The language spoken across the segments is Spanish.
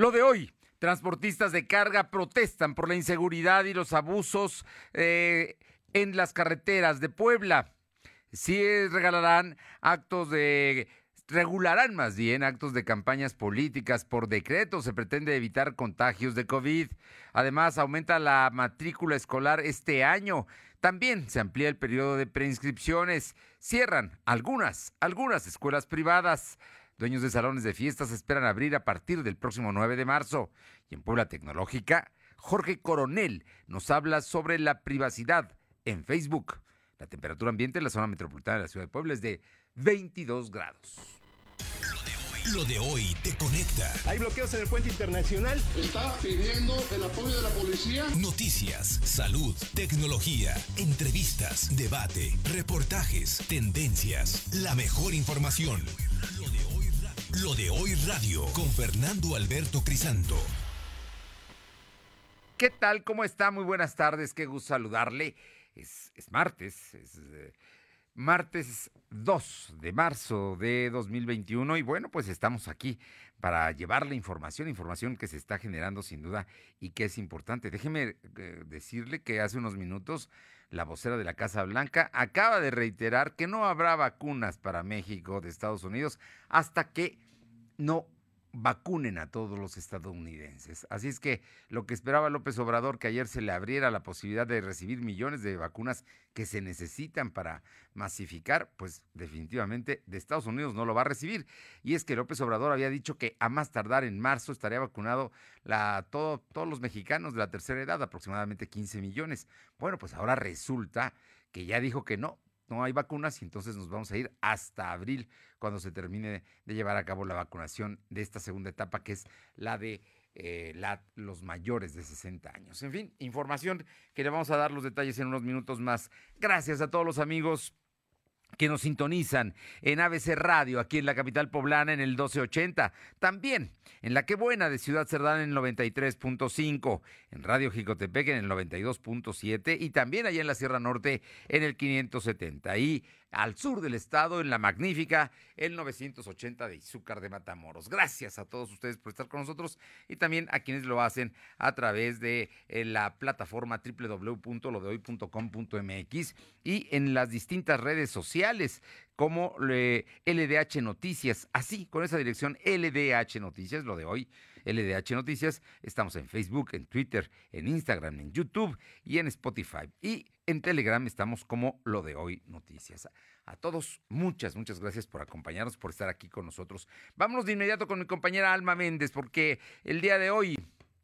Lo de hoy, transportistas de carga protestan por la inseguridad y los abusos eh, en las carreteras de Puebla. Sí regalarán actos de regularán más bien actos de campañas políticas por decreto. Se pretende evitar contagios de COVID. Además, aumenta la matrícula escolar este año. También se amplía el periodo de preinscripciones. Cierran algunas, algunas escuelas privadas. Dueños de salones de fiestas esperan abrir a partir del próximo 9 de marzo. Y en Puebla Tecnológica, Jorge Coronel nos habla sobre la privacidad en Facebook. La temperatura ambiente en la zona metropolitana de la ciudad de Puebla es de 22 grados. Lo de hoy te conecta. Hay bloqueos en el puente internacional. Está pidiendo el apoyo de la policía. Noticias, salud, tecnología, entrevistas, debate, reportajes, tendencias, la mejor información. Lo de hoy, Lo de hoy radio con Fernando Alberto Crisanto. ¿Qué tal? ¿Cómo está? Muy buenas tardes. Qué gusto saludarle. Es, martes, es eh, martes 2 de marzo de 2021 y bueno, pues estamos aquí para llevarle información, información que se está generando sin duda y que es importante. Déjeme eh, decirle que hace unos minutos la vocera de la Casa Blanca acaba de reiterar que no habrá vacunas para México de Estados Unidos hasta que no vacunen a todos los estadounidenses. Así es que lo que esperaba López Obrador, que ayer se le abriera la posibilidad de recibir millones de vacunas que se necesitan para masificar, pues definitivamente de Estados Unidos no lo va a recibir. Y es que López Obrador había dicho que a más tardar en marzo estaría vacunado la, todo, todos los mexicanos de la tercera edad, aproximadamente 15 millones. Bueno, pues ahora resulta que ya dijo que no, no hay vacunas y entonces nos vamos a ir hasta abril cuando se termine de llevar a cabo la vacunación de esta segunda etapa que es la de eh, los mayores de 60 años. En fin, información que le vamos a dar los detalles en unos minutos más. Gracias a todos los amigos que nos sintonizan en ABC Radio, aquí en la capital poblana en el 1280. También en La Que Buena de Ciudad Cerdán en el 93.5, en Radio Jicotepec en el 92.7 y también allá en la Sierra Norte en el 570. Y al sur del estado, en la magnífica, el 980 de Izúcar de Matamoros. Gracias a todos ustedes por estar con nosotros y también a quienes lo hacen a través de eh, la plataforma www.lodehoy.com.mx y en las distintas redes sociales como LDH Noticias, así con esa dirección LDH Noticias, lo de hoy LDH Noticias. Estamos en Facebook, en Twitter, en Instagram, en YouTube y en Spotify. Y en Telegram estamos como lo de hoy Noticias. A todos, muchas, muchas gracias por acompañarnos, por estar aquí con nosotros. Vámonos de inmediato con mi compañera Alma Méndez, porque el día de hoy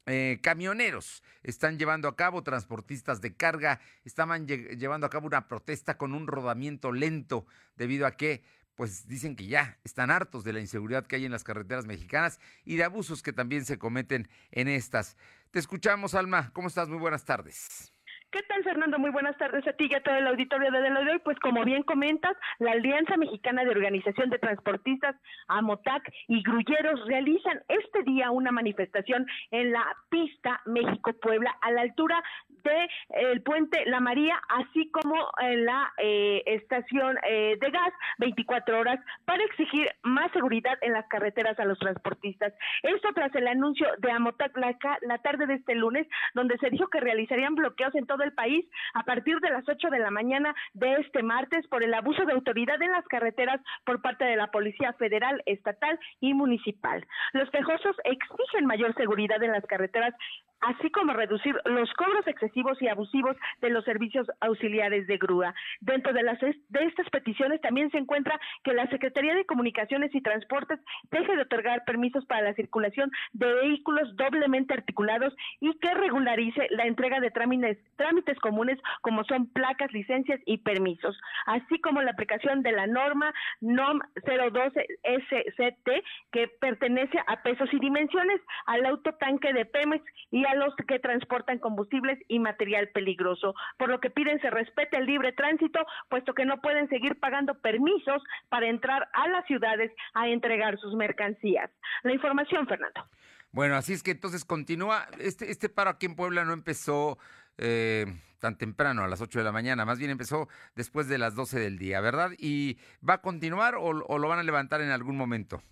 eh, camioneros están llevando a cabo, transportistas de carga, estaban llevando a cabo una protesta con un rodamiento lento debido a que pues dicen que ya están hartos de la inseguridad que hay en las carreteras mexicanas y de abusos que también se cometen en estas. Te escuchamos, Alma. ¿Cómo estás? Muy buenas tardes. ¿Qué tal, Fernando? Muy buenas tardes a ti y a todo el auditorio de lo de hoy. Pues como bien comentas, la Alianza Mexicana de Organización de Transportistas, AMOTAC y Grulleros realizan este día una manifestación en la pista México-Puebla a la altura del el puente La María, así como en la eh, estación eh, de gas 24 horas para exigir más seguridad en las carreteras a los transportistas. Esto tras el anuncio de AMOTAC la, la tarde de este lunes, donde se dijo que realizarían bloqueos en todo país a partir de las 8 de la mañana de este martes por el abuso de autoridad en las carreteras por parte de la Policía Federal, Estatal y Municipal. Los quejosos exigen mayor seguridad en las carreteras así como reducir los cobros excesivos y abusivos de los servicios auxiliares de grúa. Dentro de, las, de estas peticiones también se encuentra que la Secretaría de Comunicaciones y Transportes deje de otorgar permisos para la circulación de vehículos doblemente articulados y que regularice la entrega de trámites, trámites comunes como son placas, licencias y permisos, así como la aplicación de la norma NOM 012 SCT que pertenece a pesos y dimensiones al autotanque de Pemex y a los que transportan combustibles y material peligroso, por lo que piden se respete el libre tránsito, puesto que no pueden seguir pagando permisos para entrar a las ciudades a entregar sus mercancías. La información, Fernando. Bueno, así es que entonces continúa. Este, este paro aquí en Puebla no empezó eh, tan temprano, a las 8 de la mañana, más bien empezó después de las 12 del día, ¿verdad? ¿Y va a continuar o lo van a levantar en algún momento?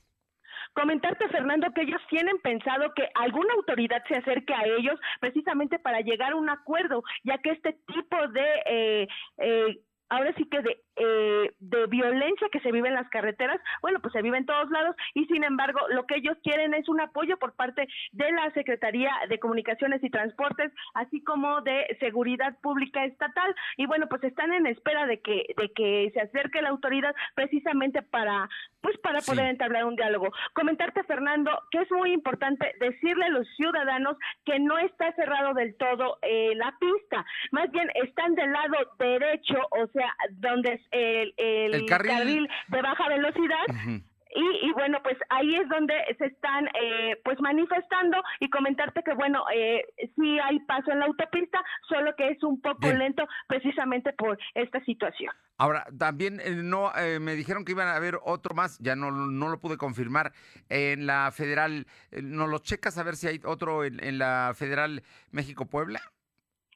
Comentarte, Fernando, que ellos tienen pensado que alguna autoridad se acerque a ellos precisamente para llegar a un acuerdo, ya que este tipo de eh, eh, ahora sí que de, eh, de violencia que se vive en las carreteras, bueno, pues se vive en todos lados y sin embargo lo que ellos quieren es un apoyo por parte de la Secretaría de Comunicaciones y Transportes, así como de Seguridad Pública Estatal. Y bueno, pues están en espera de que de que se acerque la autoridad precisamente para pues para poder entablar un diálogo. Comentarte Fernando que es muy importante decirle a los ciudadanos que no está cerrado del todo eh, la pista, más bien están del lado derecho, o sea, donde el, el, carril... de baja velocidad. Y, y, bueno, pues ahí es donde se están eh, pues manifestando y comentarte que bueno, eh, sí hay paso en la autopista, solo que es un poco lento precisamente por esta situación. Ahora, también eh, no eh, me dijeron que iban a haber otro más, ya no, no lo pude confirmar, en la federal, ¿no lo checas a ver si hay otro en, en la federal México-Puebla?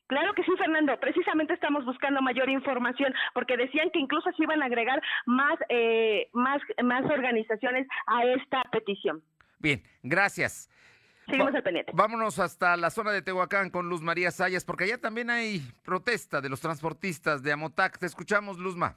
Claro que sí, Fernando. Precisamente estamos buscando mayor información porque decían que incluso se iban a agregar más, eh, más, más organizaciones a esta petición. Bien, gracias. Seguimos al pendiente. Vámonos hasta la zona de Tehuacán con Luz María Sayas, porque allá también hay protesta de los transportistas de Amotac. Te escuchamos, Luzma.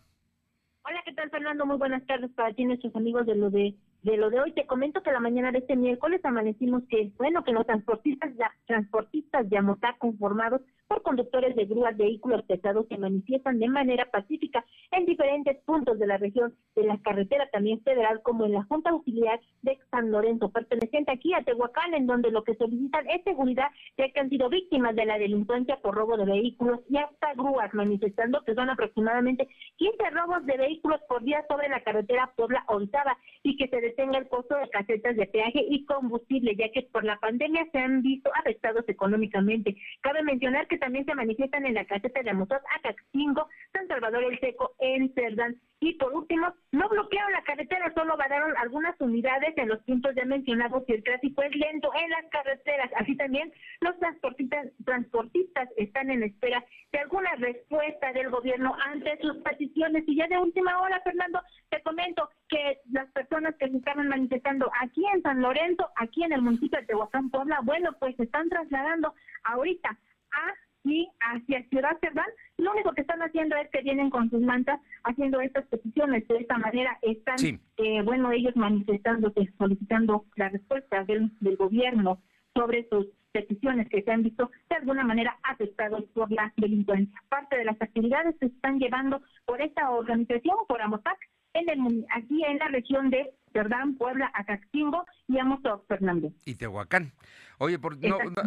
Hola, ¿qué tal, Fernando? Muy buenas tardes para ti, nuestros amigos de lo de de lo de hoy. Te comento que la mañana de este miércoles amanecimos que, bueno, que los transportistas, ya, transportistas de Amotá conformados por conductores de grúas, vehículos pesados se manifiestan de manera pacífica en diferentes puntos de la región de la carretera también federal, como en la Junta Auxiliar de San Lorenzo, perteneciente aquí a Tehuacán, en donde lo que solicitan es seguridad, ya que han sido víctimas de la delincuencia por robo de vehículos y hasta grúas, manifestando que son aproximadamente 15 robos de vehículos por día sobre la carretera Puebla-Orizaba y que se detenga el costo de casetas de peaje y combustible, ya que por la pandemia se han visto afectados económicamente. Cabe mencionar que también se manifiestan en la caseta de Motos Acaxingo, San Salvador el Seco, en Cerdán. Y por último, no bloquearon la carretera, solo vararon algunas unidades en los puntos ya mencionados y el tráfico es lento en las carreteras. Así también los transportistas, transportistas están en espera de alguna respuesta del gobierno ante sus peticiones. Y ya de última hora, Fernando, te comento que las personas que se estaban manifestando aquí en San Lorenzo, aquí en el municipio de Tehuacán, Puebla, bueno, pues se están trasladando ahorita a y hacia Ciudad Cerdán, lo único que están haciendo es que vienen con sus mantas haciendo estas peticiones. De esta manera están, eh, bueno, ellos manifestándose, solicitando la respuesta del, del gobierno sobre sus peticiones que se han visto de alguna manera afectados por la delincuencia. Parte de las actividades se están llevando por esta organización, por AMOTAC, en el, aquí en la región de Cerdán, Puebla, Acaxingo y Amozoc, Fernando. Y Tehuacán. Oye, por,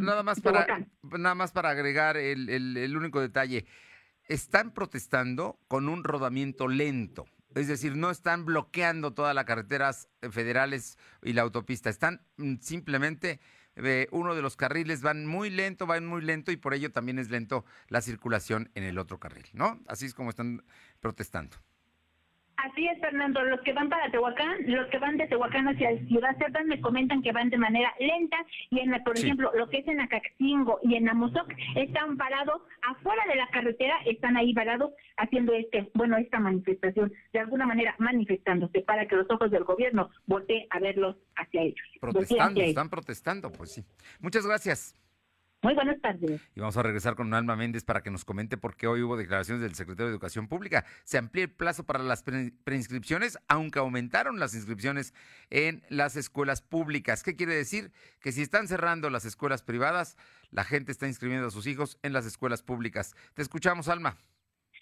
nada más para nada más para agregar el, el, único detalle. Están protestando con un rodamiento lento. Es decir, no están bloqueando todas las carreteras federales y la autopista. Están mm, simplemente, eh, uno de los carriles van muy lento, van muy lento y por ello también es lento la circulación en el otro carril, ¿no? Así es como están protestando. Así es, Fernando. Los que van para Tehuacán, los que van de Tehuacán hacia Ciudad Cerdán me comentan que van de manera lenta y, en por ejemplo, lo que es en Acaxingo y en Amozoc están parados afuera de la carretera, están ahí parados haciendo este, bueno, esta manifestación, de alguna manera manifestándose para que los ojos del gobierno volteen a verlos hacia ellos. Protestando, están protestando, pues sí. Muchas gracias. Muy buenas tardes. Y vamos a regresar con Alma Méndez para que nos comente por qué hoy hubo declaraciones del secretario de Educación Pública. Se amplía el plazo para las preinscripciones, aunque aumentaron las inscripciones en las escuelas públicas. ¿Qué quiere decir? Que si están cerrando las escuelas privadas, la gente está inscribiendo a sus hijos en las escuelas públicas. Te escuchamos, Alma.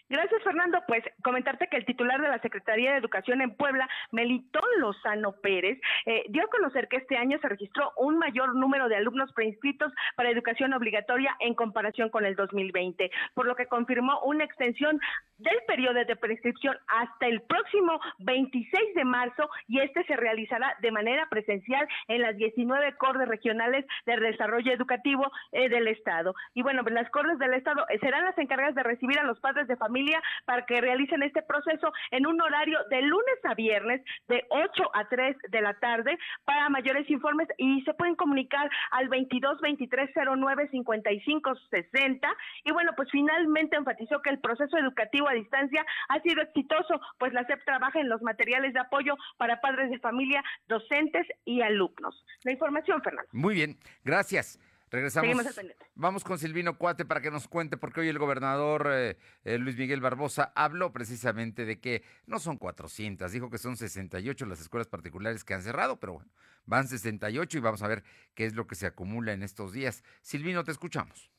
Gracias, Fernando. Pues comentarte que el titular de la Secretaría de Educación en Puebla, Melitón Lozano Pérez, eh, dio a conocer que este año se registró un mayor número de alumnos preinscritos para educación obligatoria en comparación con el 2020, por lo que confirmó una extensión del periodo de prescripción hasta el próximo 26 de marzo y este se realizará de manera presencial en las 19 cortes regionales de desarrollo educativo eh, del Estado. Y bueno, pues las cortes del Estado serán las encargadas de recibir a los padres de familia familia para que realicen este proceso en un horario de lunes a viernes de 8 a 3 de la tarde. Para mayores informes y se pueden comunicar al 22 23 09 55 60. Y bueno, pues finalmente enfatizó que el proceso educativo a distancia ha sido exitoso, pues la SEP trabaja en los materiales de apoyo para padres de familia, docentes y alumnos. La información, Fernando. Muy bien, gracias. Regresamos. Vamos con Silvino Cuate para que nos cuente, porque hoy el gobernador eh, eh, Luis Miguel Barbosa habló precisamente de que no son 400, dijo que son 68 las escuelas particulares que han cerrado, pero bueno, van 68 y vamos a ver qué es lo que se acumula en estos días. Silvino, te escuchamos.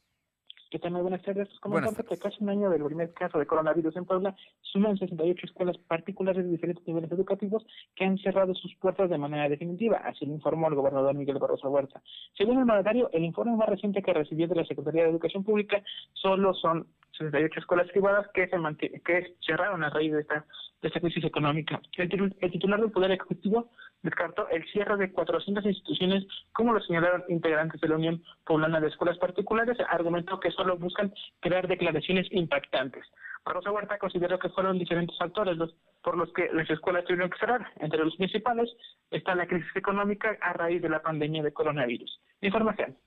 ¿Qué tal? Muy buenas tardes. Como tanto que casi un año del primer caso de coronavirus en Puebla, suman 68 escuelas particulares de diferentes niveles educativos que han cerrado sus puertas de manera definitiva, así lo informó el gobernador Miguel Barroso Huerta. Según el mandatario, el informe más reciente que recibió de la Secretaría de Educación Pública solo son 68 escuelas privadas que se que cerraron a raíz de esta, de esta crisis económica. El, el titular del Poder Ejecutivo descartó el cierre de 400 instituciones, como lo señalaron integrantes de la Unión Poblana de Escuelas Particulares, argumentó que solo buscan crear declaraciones impactantes. Rosa Huerta consideró que fueron diferentes factores los, por los que las escuelas tuvieron que cerrar. Entre los principales está la crisis económica a raíz de la pandemia de coronavirus. Información.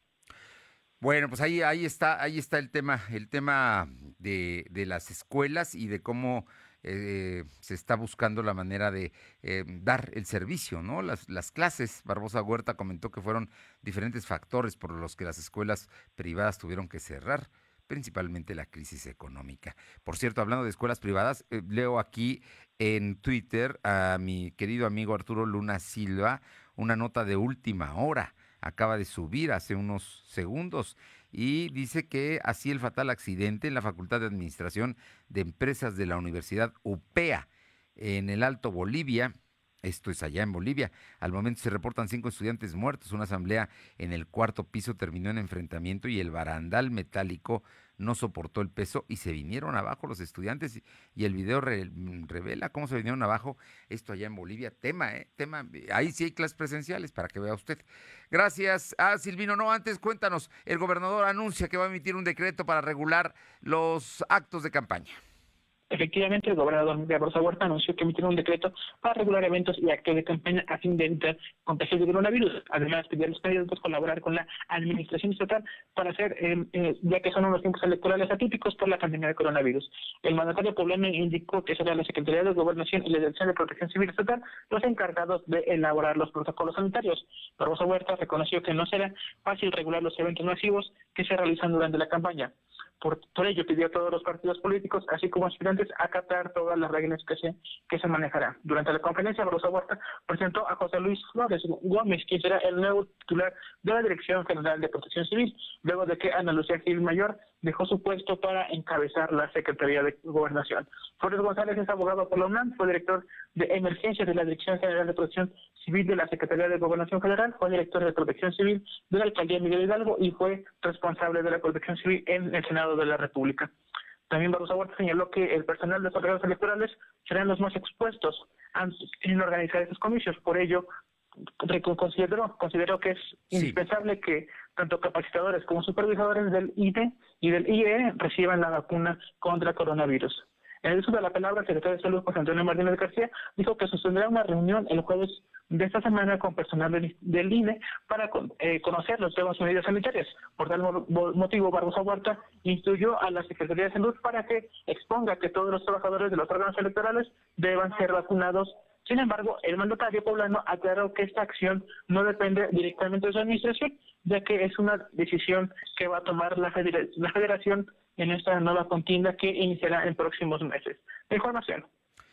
Bueno, pues ahí, ahí está, ahí está el tema, el tema de, de las escuelas y de cómo eh, se está buscando la manera de eh, dar el servicio, ¿no? Las, las clases, Barbosa Huerta comentó que fueron diferentes factores por los que las escuelas privadas tuvieron que cerrar principalmente la crisis económica. Por cierto, hablando de escuelas privadas, eh, leo aquí en Twitter a mi querido amigo Arturo Luna Silva una nota de última hora. Acaba de subir hace unos segundos y dice que así el fatal accidente en la Facultad de Administración de Empresas de la Universidad UPEA en el Alto Bolivia. Esto es allá en Bolivia. Al momento se reportan cinco estudiantes muertos. Una asamblea en el cuarto piso terminó en enfrentamiento y el barandal metálico no soportó el peso y se vinieron abajo los estudiantes y el video revela cómo se vinieron abajo esto allá en Bolivia. Tema, ¿eh? Tema. Ahí sí hay clases presenciales para que vea usted. Gracias a ah, Silvino. No, antes cuéntanos, el gobernador anuncia que va a emitir un decreto para regular los actos de campaña. Efectivamente, el gobernador Miguel Barroso Huerta anunció que emitirá un decreto para regular eventos y actos de campaña a fin de evitar contagios de coronavirus. Además, pidió a los candidatos colaborar con la administración estatal para hacer, eh, eh, ya que son unos tiempos electorales atípicos por la pandemia de coronavirus. El mandatario poblano indicó que será la Secretaría de Gobernación y la Dirección de Protección Civil Estatal los encargados de elaborar los protocolos sanitarios. Barroso Huerta reconoció que no será fácil regular los eventos masivos que se realizan durante la campaña. Por, ello pidió a todos los partidos políticos, así como aspirantes, acatar todas las reglas que se, que se manejarán. Durante la conferencia, Rosa Huerta presentó a José Luis Flores Gómez, quien será el nuevo titular de la Dirección General de Protección Civil, luego de que Ana Lucía Gil Mayor dejó su puesto para encabezar la Secretaría de Gobernación. Flores González es abogado por la UNAM, fue director de emergencias de la Dirección General de Protección Civil de la Secretaría de Gobernación Federal, fue director de Protección Civil de la Alcaldía Miguel Hidalgo y fue responsable de la Protección Civil en el Senado de la República. También Barroso Huerta señaló que el personal de los órganos electorales serán los más expuestos en organizar estos comicios. Por ello, consideró, consideró que es indispensable que tanto capacitadores como supervisores del IDE y del IE reciban la vacuna contra coronavirus. En el uso de la palabra, el secretario de Salud, José Antonio Martínez García, dijo que sostendrá una reunión el jueves de esta semana con personal del, INE para eh, conocer las nuevas medidas sanitarias. Por tal motivo, Barbosa Huerta instruyó a la Secretaría de Salud para que exponga que todos los trabajadores de los órganos electorales deban ser vacunados sin embargo, el mandatario poblano aclaró que esta acción no depende directamente de su administración, ya que es una decisión que va a tomar la, federación en esta nueva contienda que iniciará en próximos meses. Información.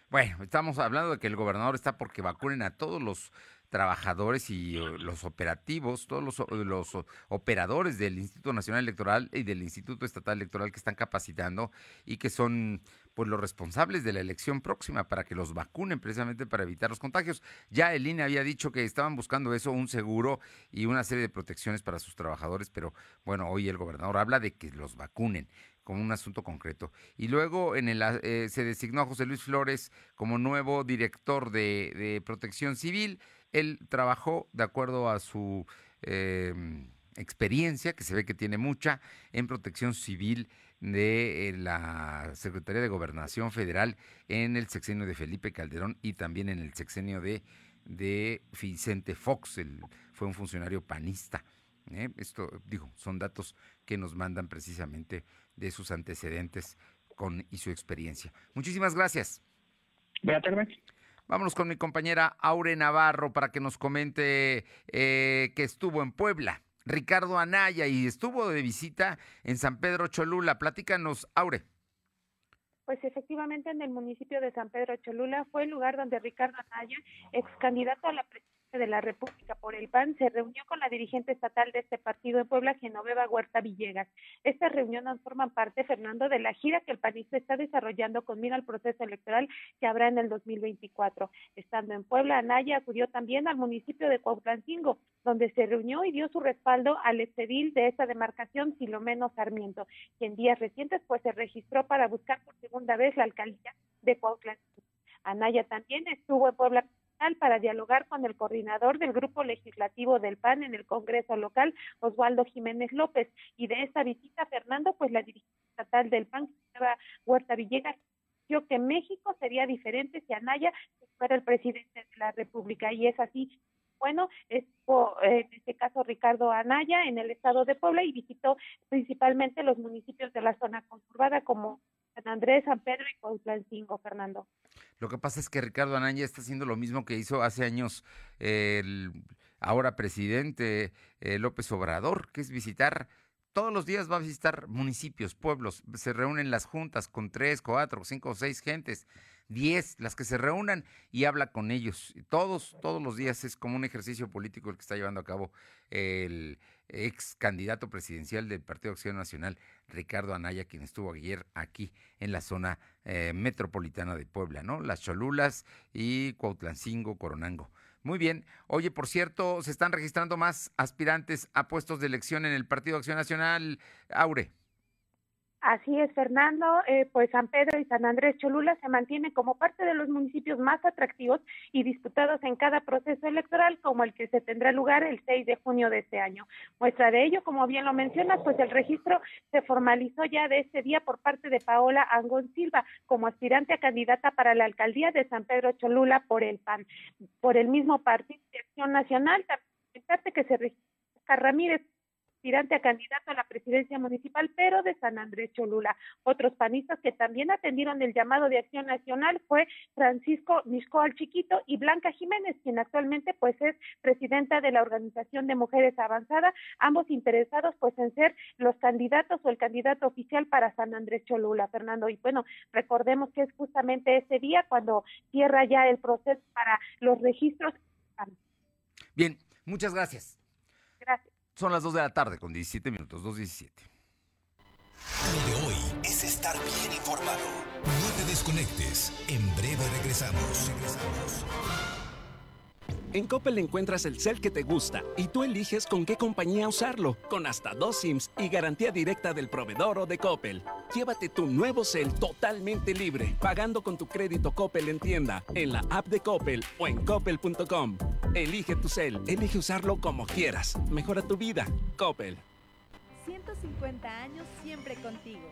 Bueno, estamos hablando de que el gobernador está porque vacunen a todos los trabajadores y uh, los operativos, todos los, los, operadores del Instituto Nacional Electoral y del Instituto Estatal Electoral que están capacitando y que son pues los responsables de la elección próxima para que los vacunen precisamente para evitar los contagios. Ya el INE había dicho que estaban buscando eso, un seguro y una serie de protecciones para sus trabajadores, pero bueno, hoy el gobernador habla de que los vacunen como un asunto concreto. Y luego en el, eh, se designó a José Luis Flores como nuevo director de, Protección Civil. Él trabajó de acuerdo a su em, experiencia, que se ve que tiene mucha, en Protección Civil de eh, la Secretaría de Gobernación Federal en el sexenio de Felipe Calderón y también en el sexenio de, de Vicente Fox, el, fue un funcionario panista. ¿eh? Esto, digo, son datos que nos mandan precisamente de sus antecedentes con, y su experiencia. Muchísimas gracias. Buenas tardes. Vámonos con mi compañera Aure Navarro para que nos comente eh, que estuvo en Puebla. Ricardo Anaya y estuvo de visita en San Pedro Cholula. Platícanos, Aure. Pues efectivamente en el municipio de San Pedro Cholula fue el lugar donde Ricardo Anaya, ex candidato a la presidencia de la República por el PAN se reunió con la dirigente estatal de este partido en Puebla, Genoveva Huerta Villegas. Estas reuniones forman parte, Fernando, de la gira que el panista está desarrollando con mira al proceso electoral que habrá en el 2024. Estando en Puebla, Anaya acudió también al municipio de Cuautlancingo, donde se reunió y dio su respaldo al exedil de esta demarcación, Filomeno Sarmiento, que en días recientes pues se registró para buscar por segunda vez la alcaldía de Cuautlancingo. Anaya también estuvo en Puebla para dialogar con el coordinador del grupo legislativo del PAN en el Congreso local, Osvaldo Jiménez López. Y de esta visita, Fernando, pues la dirigente estatal del PAN, Huerta Villegas, dijo que México sería diferente si Anaya fuera el presidente de la República. Y es así bueno, estuvo en este caso Ricardo Anaya en el estado de Puebla y visitó principalmente los municipios de la zona conturbada como San Andrés, San Pedro y Cuautlancingo, Fernando. Lo que pasa es que Ricardo Anaya está haciendo lo mismo que hizo hace años el ahora presidente eh, López Obrador, que es visitar todos los días va a visitar municipios, pueblos, se reúnen las juntas con tres, cuatro, cinco o seis gentes, diez, las que se reúnan y habla con ellos. Todos, todos los días es como un ejercicio político el que está llevando a cabo el ex candidato presidencial del Partido Acción Nacional, Ricardo Anaya, quien estuvo ayer aquí en la zona eh, metropolitana de Puebla, ¿no? Las Cholulas y Cuautlancingo, Coronango. Muy bien. Oye, por cierto, se están registrando más aspirantes a puestos de elección en el Partido Acción Nacional. Aure. Así es, Fernando. Eh, pues San Pedro y San Andrés Cholula se mantienen como parte de los municipios más atractivos y disputados en cada proceso electoral, como el que se tendrá lugar el 6 de junio de este año. Muestra de ello, como bien lo mencionas, pues el registro se formalizó ya de este día por parte de Paola Angón Silva como aspirante a candidata para la alcaldía de San Pedro Cholula por el PAN. Por el mismo Partido de Acción Nacional, también que se registra Ramírez aspirante a candidato a la presidencia municipal, pero de San Andrés Cholula. Otros panistas que también atendieron el llamado de acción nacional fue Francisco Miscoal Chiquito y Blanca Jiménez, quien actualmente pues es presidenta de la Organización de Mujeres Avanzada, ambos interesados pues en ser los candidatos o el candidato oficial para San Andrés Cholula, Fernando. Y bueno, recordemos que es justamente ese día cuando cierra ya el proceso para los registros. Bien, muchas gracias. Gracias. Son las 2 de la tarde con 17 minutos, 2.17. Lo de hoy es estar bien informado. No te desconectes. En breve regresamos. Regresamos. En Coppel encuentras el cel que te gusta y tú eliges con qué compañía usarlo, con hasta dos SIMs y garantía directa del proveedor o de Coppel. Llévate tu nuevo cel totalmente libre, pagando con tu crédito Coppel en tienda, en la app de Coppel o en coppel.com. Elige tu cel, elige usarlo como quieras. Mejora tu vida. Coppel. 150 años siempre contigo.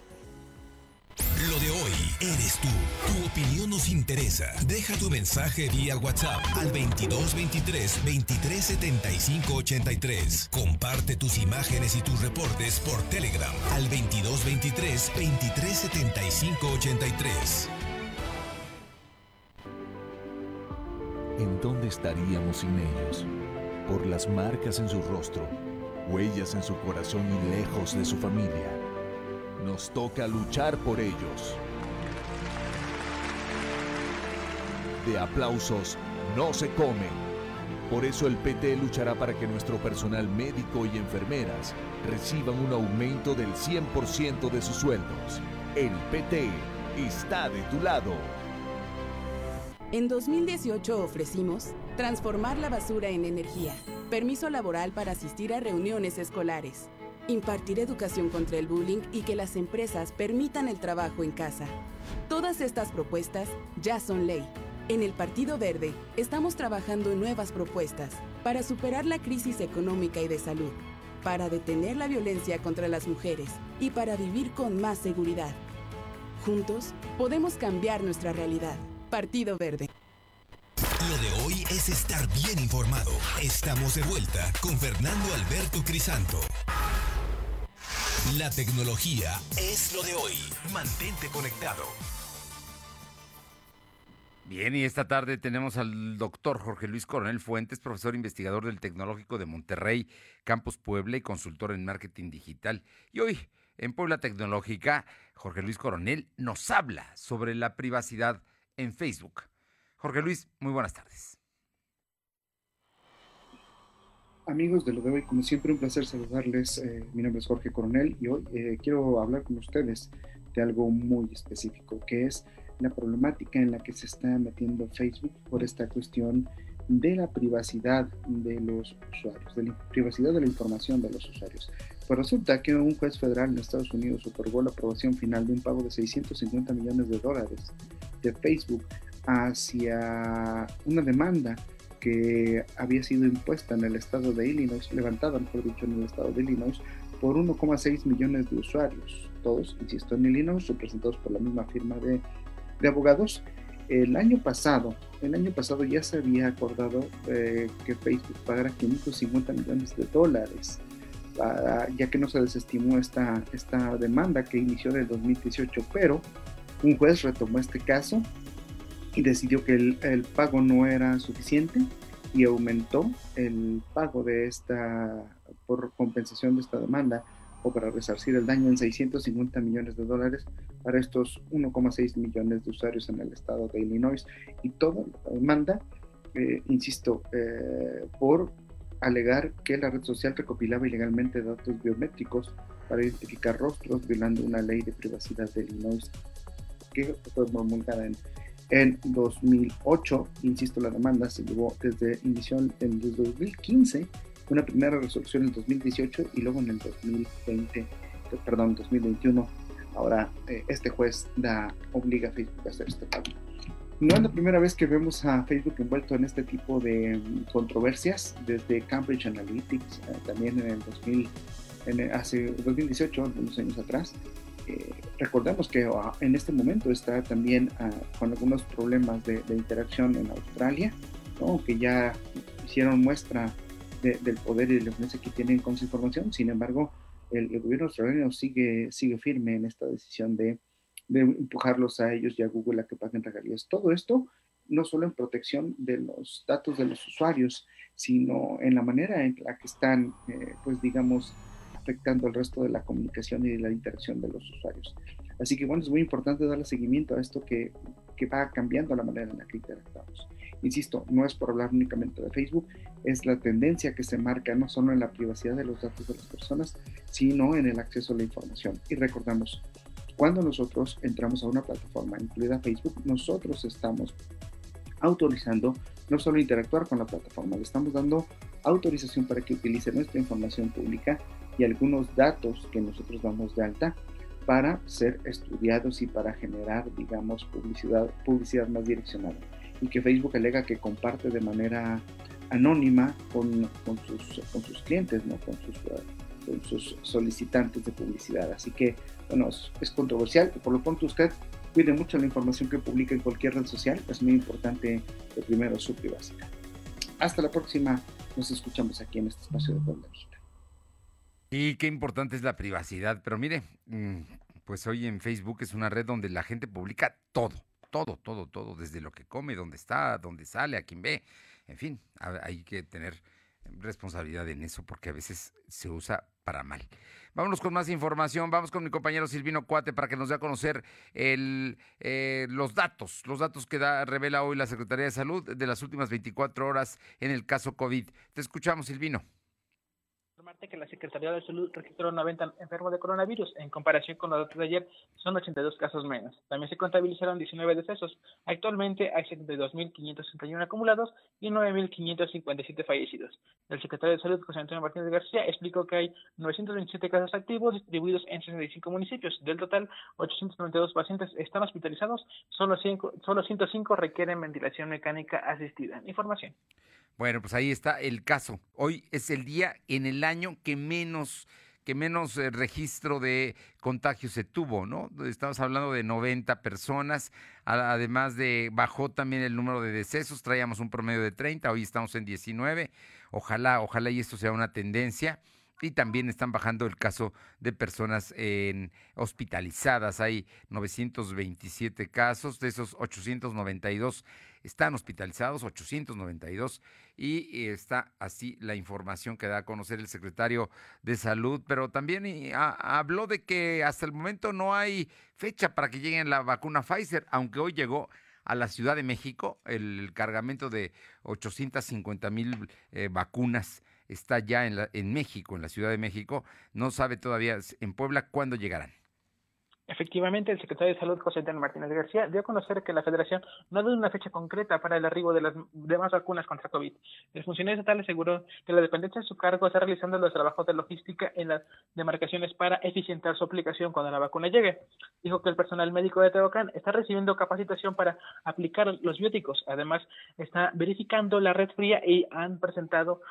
Lo de hoy eres tú. Tu opinión nos interesa. Deja tu mensaje vía WhatsApp al 2223 2375 83. Comparte tus imágenes y tus reportes por Telegram al 2223 2375 83. ¿En dónde estaríamos sin ellos? Por las marcas en su rostro, huellas en su corazón y lejos de su familia nos toca luchar por ellos. De aplausos no se comen. Por eso el PT luchará para que nuestro personal médico y enfermeras reciban un aumento del 100% de sus sueldos. El PT está de tu lado. En 2018 ofrecimos transformar la basura en energía, permiso laboral para asistir a reuniones escolares, impartir educación contra el bullying y que las empresas permitan el trabajo en casa. Todas estas propuestas ya son ley. En el Partido Verde estamos trabajando en nuevas propuestas para superar la crisis económica y de salud, para detener la violencia contra las mujeres y para vivir con más seguridad. Juntos podemos cambiar nuestra realidad. Partido Verde. Lo de hoy es estar bien informado. Estamos de vuelta con Fernando Alberto Crisanto. La tecnología es lo de hoy. Mantente conectado. Bien, y esta tarde tenemos al doctor Jorge Luis Coronel Fuentes, profesor investigador del Tecnológico de Monterrey, Campus Puebla y consultor en marketing digital. Y hoy, en Puebla Tecnológica, Jorge Luis Coronel nos habla sobre la privacidad en Facebook. Jorge Luis, muy buenas tardes. Amigos de lo de hoy, como siempre, un placer saludarles. Eh, mi nombre es Jorge Coronel y hoy eh, quiero hablar con ustedes de algo muy específico, que es la problemática en la que se está metiendo Facebook por esta cuestión de la privacidad de los usuarios, de la privacidad de la información de los usuarios. Pues resulta que un juez federal en Estados Unidos otorgó la aprobación final de un pago de 650 millones de dólares de Facebook hacia una demanda que había sido impuesta en el estado de Illinois, levantada, mejor dicho, en el estado de Illinois, por 1,6 millones de usuarios, todos, insisto, en Illinois, representados por la misma firma de, de abogados. El año pasado, el año pasado ya se había acordado eh, que Facebook pagara 550 millones de dólares, para, ya que no se desestimó esta, esta demanda que inició en el 2018, pero un juez retomó este caso y decidió que el, pago no era suficiente y aumentó el pago de esta por compensación de esta demanda o para resarcir el daño en 650 millones de dólares para estos 1,6 millones de usuarios en el estado de Illinois. Y toda la demanda, eh, insisto, eh, por alegar que la red social recopilaba ilegalmente datos biométricos para identificar rostros violando una ley de privacidad de Illinois que fue promulgada en en 2008, insisto, la demanda se llevó desde inició en 2015, una primera resolución en 2018 y luego en el 2020, perdón, 2021. Ahora eh, este juez da, obliga a Facebook a hacer este pago. No es la primera vez que vemos a Facebook envuelto en este tipo de mm, controversias, desde Cambridge Analytics, eh, también en el 2000, en, hace 2018, unos años atrás, eh, recordemos que ah, en este momento está también ah, con algunos problemas de, interacción en Australia, que ya hicieron muestra del poder y de la influencia que tienen con su información. Sin embargo, el, gobierno australiano sigue, sigue firme en esta decisión de, de, empujarlos a ellos y a Google a que paguen regalías. Todo esto no solo en protección de los datos de los usuarios, sino en la manera en la que están, eh, pues digamos, afectando el resto de la comunicación y de la interacción de los usuarios. Así que bueno, es muy importante darle seguimiento a esto que, que va cambiando la manera en la que interactuamos. Insisto, no es por hablar únicamente de Facebook, es la tendencia que se marca no solo en la privacidad de los datos de las personas, sino en el acceso a la información. Y recordamos, cuando nosotros entramos a una plataforma, incluida Facebook, nosotros estamos autorizando no solo interactuar con la plataforma, le estamos dando autorización para que utilice nuestra información pública y algunos datos que nosotros damos de alta para ser estudiados y para generar, digamos, publicidad, publicidad más direccionada. Y que Facebook alega que comparte de manera anónima con, con, sus, con sus clientes, ¿no? con, sus, con sus solicitantes de publicidad. Así que, bueno, es, es controversial. Por lo pronto usted cuide mucho la información que publica en cualquier red social. Es muy importante, lo primero, su privacidad. Hasta la próxima. Nos escuchamos aquí en este espacio de Puebla y qué importante es la privacidad. Pero mire, mm, pues hoy en Facebook es una red donde la gente publica todo, todo, todo, todo, desde lo que come, dónde está, dónde sale, a quién ve. En fin, hay que tener responsabilidad en eso porque a veces se usa para mal. Vámonos con más información. Vamos con mi compañero Silvino Cuate para que nos dé a conocer el, eh, los datos, los datos que da, revela hoy la Secretaría de Salud de las últimas 24 horas en el caso COVID. Te escuchamos, Silvino. Informarte que la Secretaría de Salud registró 90 enfermos de coronavirus. En comparación con los datos de ayer, son 82 casos menos. También se contabilizaron 19 decesos. Actualmente hay 72.561 acumulados y 9.557 fallecidos. El secretario de Salud, José Antonio Martínez García, explicó que hay 927 casos activos distribuidos en 65 municipios. Del total, 892 pacientes están hospitalizados, solo, solo 105 requieren ventilación mecánica asistida. Información. Bueno, pues ahí está el caso. Hoy es el día en el año que menos que menos eh, registro de contagios se tuvo, ¿no? Estamos hablando de 90 personas, además de bajó también el número de decesos, traíamos un promedio de 30, hoy estamos en 19. Ojalá, ojalá y esto sea una tendencia y también están bajando el caso de personas en hospitalizadas. Hay 927 casos, de esos 892 están hospitalizados, 892, y está así la información que da a conocer el secretario de Salud, pero también habló de que hasta el momento no hay fecha para que llegue la vacuna Pfizer, aunque hoy llegó a la Ciudad de México el cargamento de 850 mil eh, vacunas está ya en, la, en México, en la Ciudad de México. No sabe todavía en Puebla cuándo llegarán. Efectivamente, el secretario de Salud, José Antonio Martínez García, dio a conocer que la Federación no ha dado una fecha concreta para el arribo de las demás vacunas contra COVID. El funcionario estatal aseguró que la dependencia de su cargo está realizando los trabajos de logística en las demarcaciones para eficientar su aplicación cuando la vacuna llegue. Dijo que el personal médico de Tehuacán está recibiendo capacitación para aplicar los bióticos. Además, está verificando la red fría y han presentado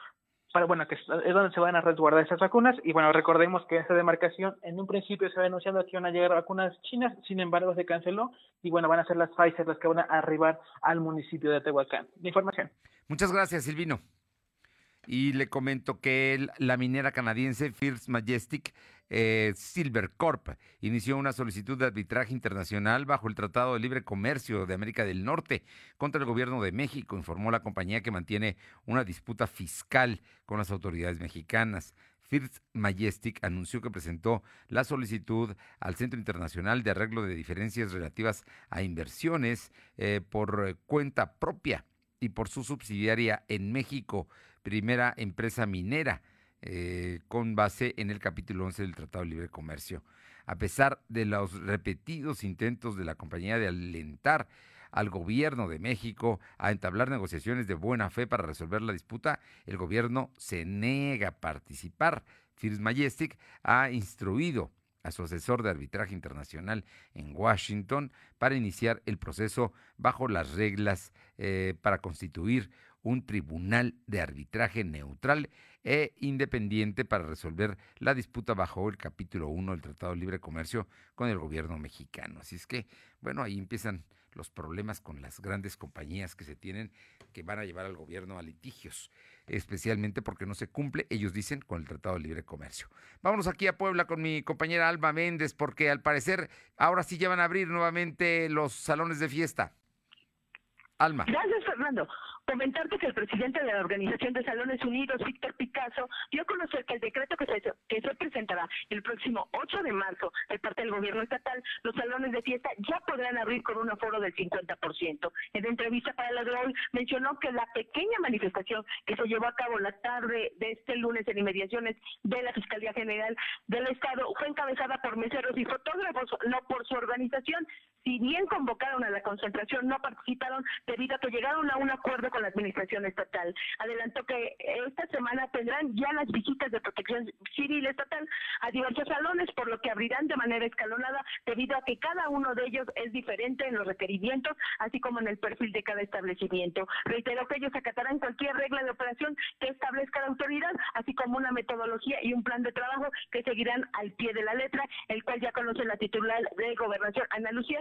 para, bueno, que es donde se van a resguardar esas vacunas. Y bueno, recordemos que esa demarcación en un principio se había anunciado que iban a llegar vacunas chinas, sin embargo se canceló y bueno, van a ser las Pfizer las que van a arribar al municipio de Tehuacán. De información. Muchas gracias, Silvino. Y le comento que la minera canadiense First Majestic eh, Silver Corp inició una solicitud de arbitraje internacional bajo el Tratado de Libre Comercio de América del Norte contra el gobierno de México, informó la compañía que mantiene una disputa fiscal con las autoridades mexicanas. First Majestic anunció que presentó la solicitud al Centro Internacional de Arreglo de Diferencias Relativas a Inversiones eh, por cuenta propia y por su subsidiaria en México, primera empresa minera. Eh, con base en el capítulo 11 del Tratado de Libre Comercio. A pesar de los repetidos intentos de la compañía de alentar al gobierno de México a entablar negociaciones de buena fe para resolver la disputa, el gobierno se niega a participar. First Majestic ha instruido a su asesor de arbitraje internacional en Washington para iniciar el proceso bajo las reglas eh, para constituir un tribunal de arbitraje neutral e independiente para resolver la disputa bajo el capítulo 1 del Tratado de Libre Comercio con el gobierno mexicano. Así es que, bueno, ahí empiezan los problemas con las grandes compañías que se tienen que van a llevar al gobierno a litigios, especialmente porque no se cumple, ellos dicen, con el Tratado de Libre Comercio. Vámonos aquí a Puebla con mi compañera Alba Méndez, porque al parecer ahora sí ya van a abrir nuevamente los salones de fiesta. Alma. Fernando. Comentarte que el presidente de la Organización de Salones Unidos, Víctor Picasso, dio a conocer que el decreto que se, que se presentará el próximo 8 de marzo de parte del gobierno estatal, los salones de fiesta ya podrán abrir con un aforo del 50%. En entrevista para la hoy mencionó que la pequeña manifestación que se llevó a cabo la tarde de este lunes en inmediaciones de la Fiscalía General del Estado fue encabezada por meseros y fotógrafos, no por su organización. Si bien convocaron a la concentración, no participaron debido a que llegaron a un acuerdo con la Administración Estatal. Adelantó que esta semana tendrán ya las visitas de protección civil estatal a diversos salones, por lo que abrirán de manera escalonada debido a que cada uno de ellos es diferente en los requerimientos, así como en el perfil de cada establecimiento. Reiteró que ellos acatarán cualquier regla de operación que establezca la autoridad, así como una metodología y un plan de trabajo que seguirán al pie de la letra, el cual ya conoce la titular de Gobernación, Ana Lucía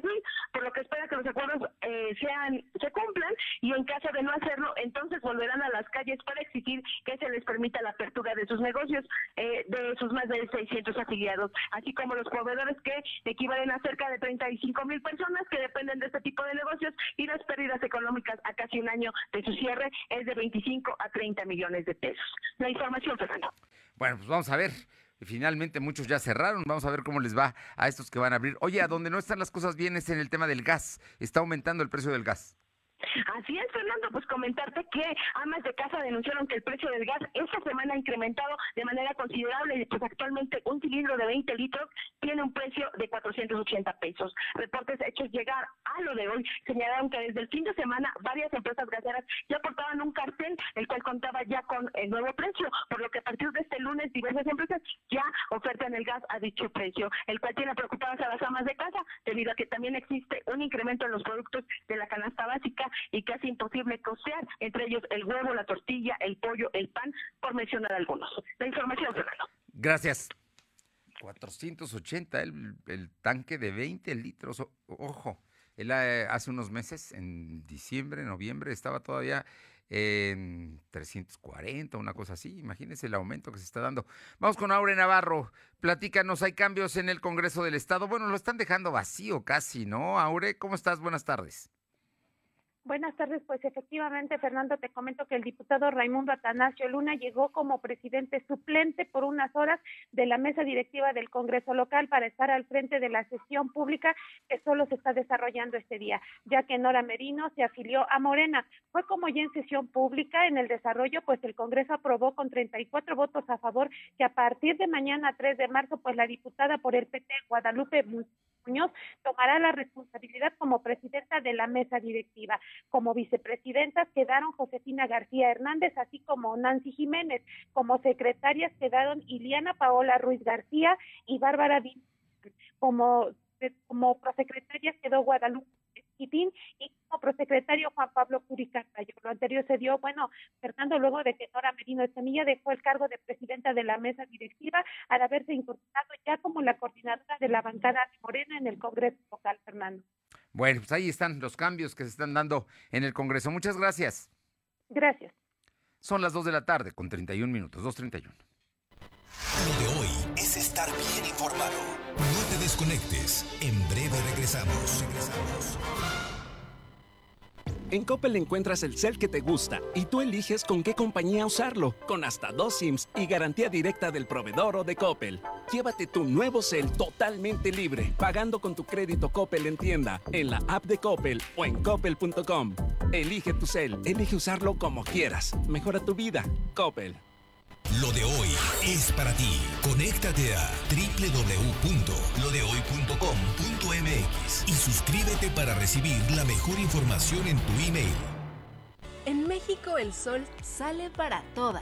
Por lo que espera que los acuerdos eh, sean se cumplan y en caso de no hacerlo, entonces volverán a las calles para exigir que se les permita la apertura de sus negocios, eh, de sus más de 600 afiliados, así como los proveedores que equivalen a cerca de 35 mil personas que dependen de este tipo de negocios y las pérdidas económicas a casi un año de su cierre es de 25 a 30 millones de pesos. La información, Fernando. Bueno, pues vamos a ver. Finalmente muchos ya cerraron. Vamos a ver cómo les va a estos que van a abrir. Oye, a donde no están las cosas bien es en el tema del gas. Está aumentando el precio del gas. Así es, Fernando, pues comentarte que amas de casa denunciaron que el precio del gas esta semana ha incrementado de manera considerable y pues actualmente un cilindro de 20 litros tiene un precio de 480 pesos. Reportes hechos llegar a lo de hoy señalaron que desde el fin de semana varias empresas gaseras ya aportaban un cartel el cual contaba ya con el nuevo precio, por lo que a partir de este lunes diversas empresas ya ofertan el gas a dicho precio, el cual tiene preocupadas a las amas de casa debido a que también existe un incremento en los productos de la canasta básica y casi imposible costear, entre ellos el huevo, la tortilla, el pollo, el pan, por mencionar algunos. La información, Fernando. Gracias. 480 el, el tanque de 20 litros. ojo, él eh, hace unos meses, en diciembre, noviembre, estaba todavía en 340, una cosa así. Imagínense el aumento que se está dando. Vamos con Aure Navarro. Platícanos, hay cambios en el Congreso del Estado. Bueno, lo están dejando vacío casi, ¿no? Aure, ¿cómo estás? Buenas tardes. Buenas tardes, pues efectivamente, Fernando, te comento que el diputado Raimundo Atanasio Luna llegó como presidente suplente por unas horas de la mesa directiva del Congreso local para estar al frente de la sesión pública que solo se está desarrollando este día, ya que Nora Merino se afilió a Morena. Fue como ya en sesión pública en el desarrollo, pues el Congreso aprobó con 34 votos a favor que a partir de mañana 3 de marzo, pues la diputada por el PT Guadalupe Tomará la responsabilidad como presidenta de la mesa directiva. Como vicepresidentas quedaron Josefina García Hernández, así como Nancy Jiménez. Como secretarias quedaron Iliana Paola Ruiz García y Bárbara Díaz. Como, como prosecretarias quedó Guadalupe y como prosecretario Juan Pablo Curicartayo. Lo anterior se dio, bueno, Fernando, luego de que Nora Merino Estamilla dejó el cargo de presidenta de la mesa directiva al haberse incorporado ya como la coordinadora de la bancada de Morena en el Congreso local, Fernando. Bueno, pues ahí están los cambios que se están dando en el Congreso. Muchas gracias. Gracias. Son las 2 de la tarde con 31 minutos, 2.31. Lo de hoy es estar bien informado. Desconectes. En breve regresamos. Regresamos. En Coppel encuentras el cel que te gusta y tú eliges con qué compañía usarlo, con hasta dos SIMs y garantía directa del proveedor o de Coppel. Llévate tu nuevo cel totalmente libre, pagando con tu crédito Coppel en tienda, en la app de Coppel o en coppel.com. Elige tu cel, elige usarlo como quieras. Mejora tu vida. Coppel. Lo de hoy es para ti. Conéctate a www.lodehoy.com.mx y suscríbete para recibir la mejor información en tu email. En México el sol sale para todas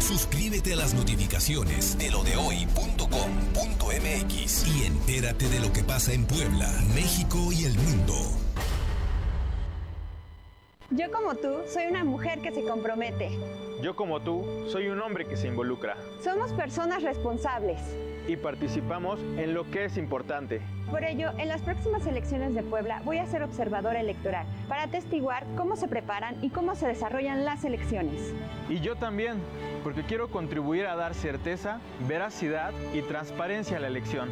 Suscríbete a las notificaciones de lo de hoy.com.mx y entérate de lo que pasa en Puebla, México y el mundo. Yo como tú soy una mujer que se compromete. Yo como tú soy un hombre que se involucra. Somos personas responsables. Y participamos en lo que es importante. Por ello, en las próximas elecciones de Puebla voy a ser observadora electoral para atestiguar cómo se preparan y cómo se desarrollan las elecciones. Y yo también, porque quiero contribuir a dar certeza, veracidad y transparencia a la elección.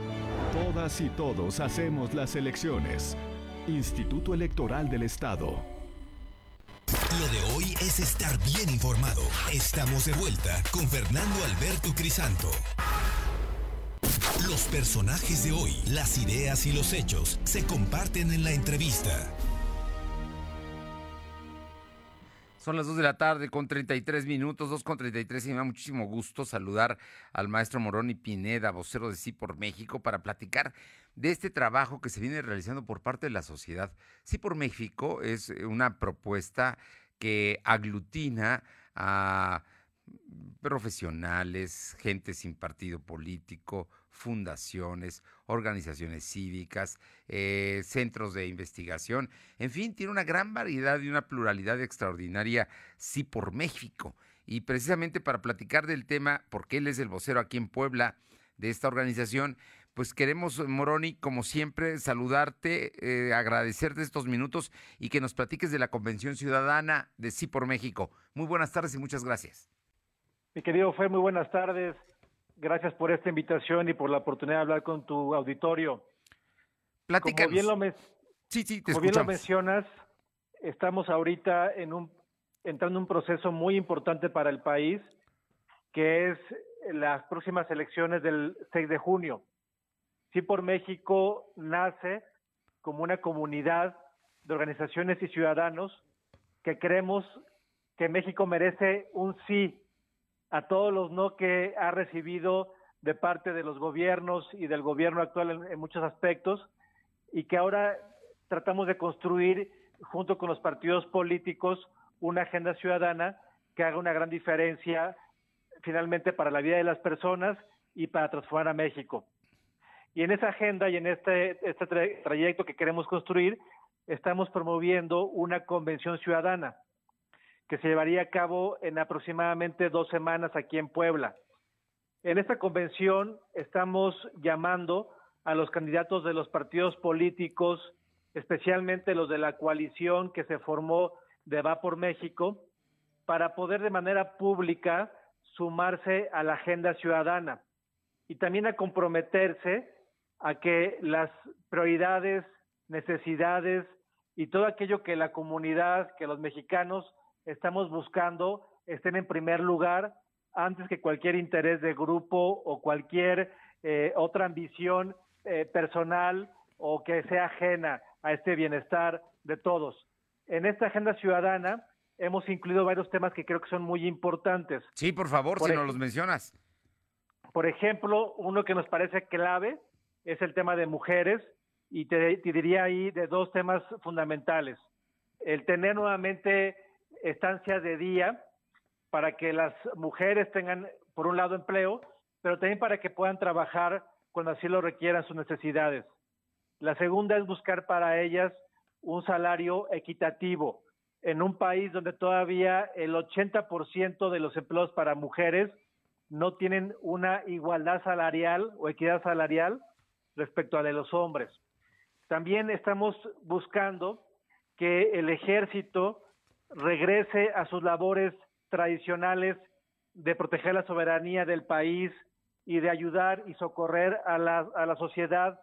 Todas y todos hacemos las elecciones. Instituto Electoral del Estado. Lo de hoy es estar bien informado. Estamos de vuelta con Fernando Alberto Crisanto. Los personajes de hoy, las ideas y los hechos se comparten en la entrevista. Son las 2 de la tarde con 33 minutos, 2 con 33 y me da muchísimo gusto saludar al maestro Moroni Pineda, vocero de Sí por México, para platicar de este trabajo que se viene realizando por parte de la sociedad. Sí por México es una propuesta que aglutina a profesionales, gente sin partido político, fundaciones, organizaciones cívicas, eh, centros de investigación, en fin, tiene una gran variedad y una pluralidad extraordinaria, sí por México. Y precisamente para platicar del tema, porque él es el vocero aquí en Puebla de esta organización, pues queremos, Moroni, como siempre, saludarte, eh, agradecerte estos minutos y que nos platiques de la Convención Ciudadana de Sí por México. Muy buenas tardes y muchas gracias. Mi querido Fer, muy buenas tardes. Gracias por esta invitación y por la oportunidad de hablar con tu auditorio. Platícanos. Como bien lo, me- sí, sí, te como bien lo escuchamos. mencionas, estamos ahorita en un, entrando en un proceso muy importante para el país, que es las próximas elecciones del 6 de junio. Sí por México nace como una comunidad de organizaciones y ciudadanos que creemos que México merece un sí a todos los no que ha recibido de parte de los gobiernos y del gobierno actual en, muchos aspectos y que ahora tratamos de construir junto con los partidos políticos una agenda ciudadana que haga una gran diferencia finalmente para la vida de las personas y para transformar a México. Y en esa agenda y en este, este tra- trayecto que queremos construir, estamos promoviendo una convención ciudadana que se llevaría a cabo en aproximadamente dos semanas aquí en Puebla. En esta convención estamos llamando a los candidatos de los partidos políticos, especialmente los de la coalición que se formó de Va por México, para poder de manera pública sumarse a la agenda ciudadana y también a comprometerse a que las prioridades, necesidades y todo aquello que la comunidad, que los mexicanos estamos buscando estén en primer lugar antes que cualquier interés de grupo o cualquier eh, otra ambición eh, personal o que sea ajena a este bienestar de todos. En esta agenda ciudadana hemos incluido varios temas que creo que son muy importantes. Sí, por favor, Por si nos los mencionas. Por ejemplo, uno que nos parece clave es el tema de mujeres y te, te diría ahí de dos temas fundamentales. El tener nuevamente estancias de día para que las mujeres tengan, por un lado, empleo, pero también para que puedan trabajar cuando así lo requieran sus necesidades. La segunda es buscar para ellas un salario equitativo en un país donde todavía el 80% de los empleos para mujeres no tienen una igualdad salarial o equidad salarial respecto a la de los hombres. También estamos buscando que el ejército regrese a sus labores tradicionales de proteger la soberanía del país y de ayudar y socorrer a la, a la sociedad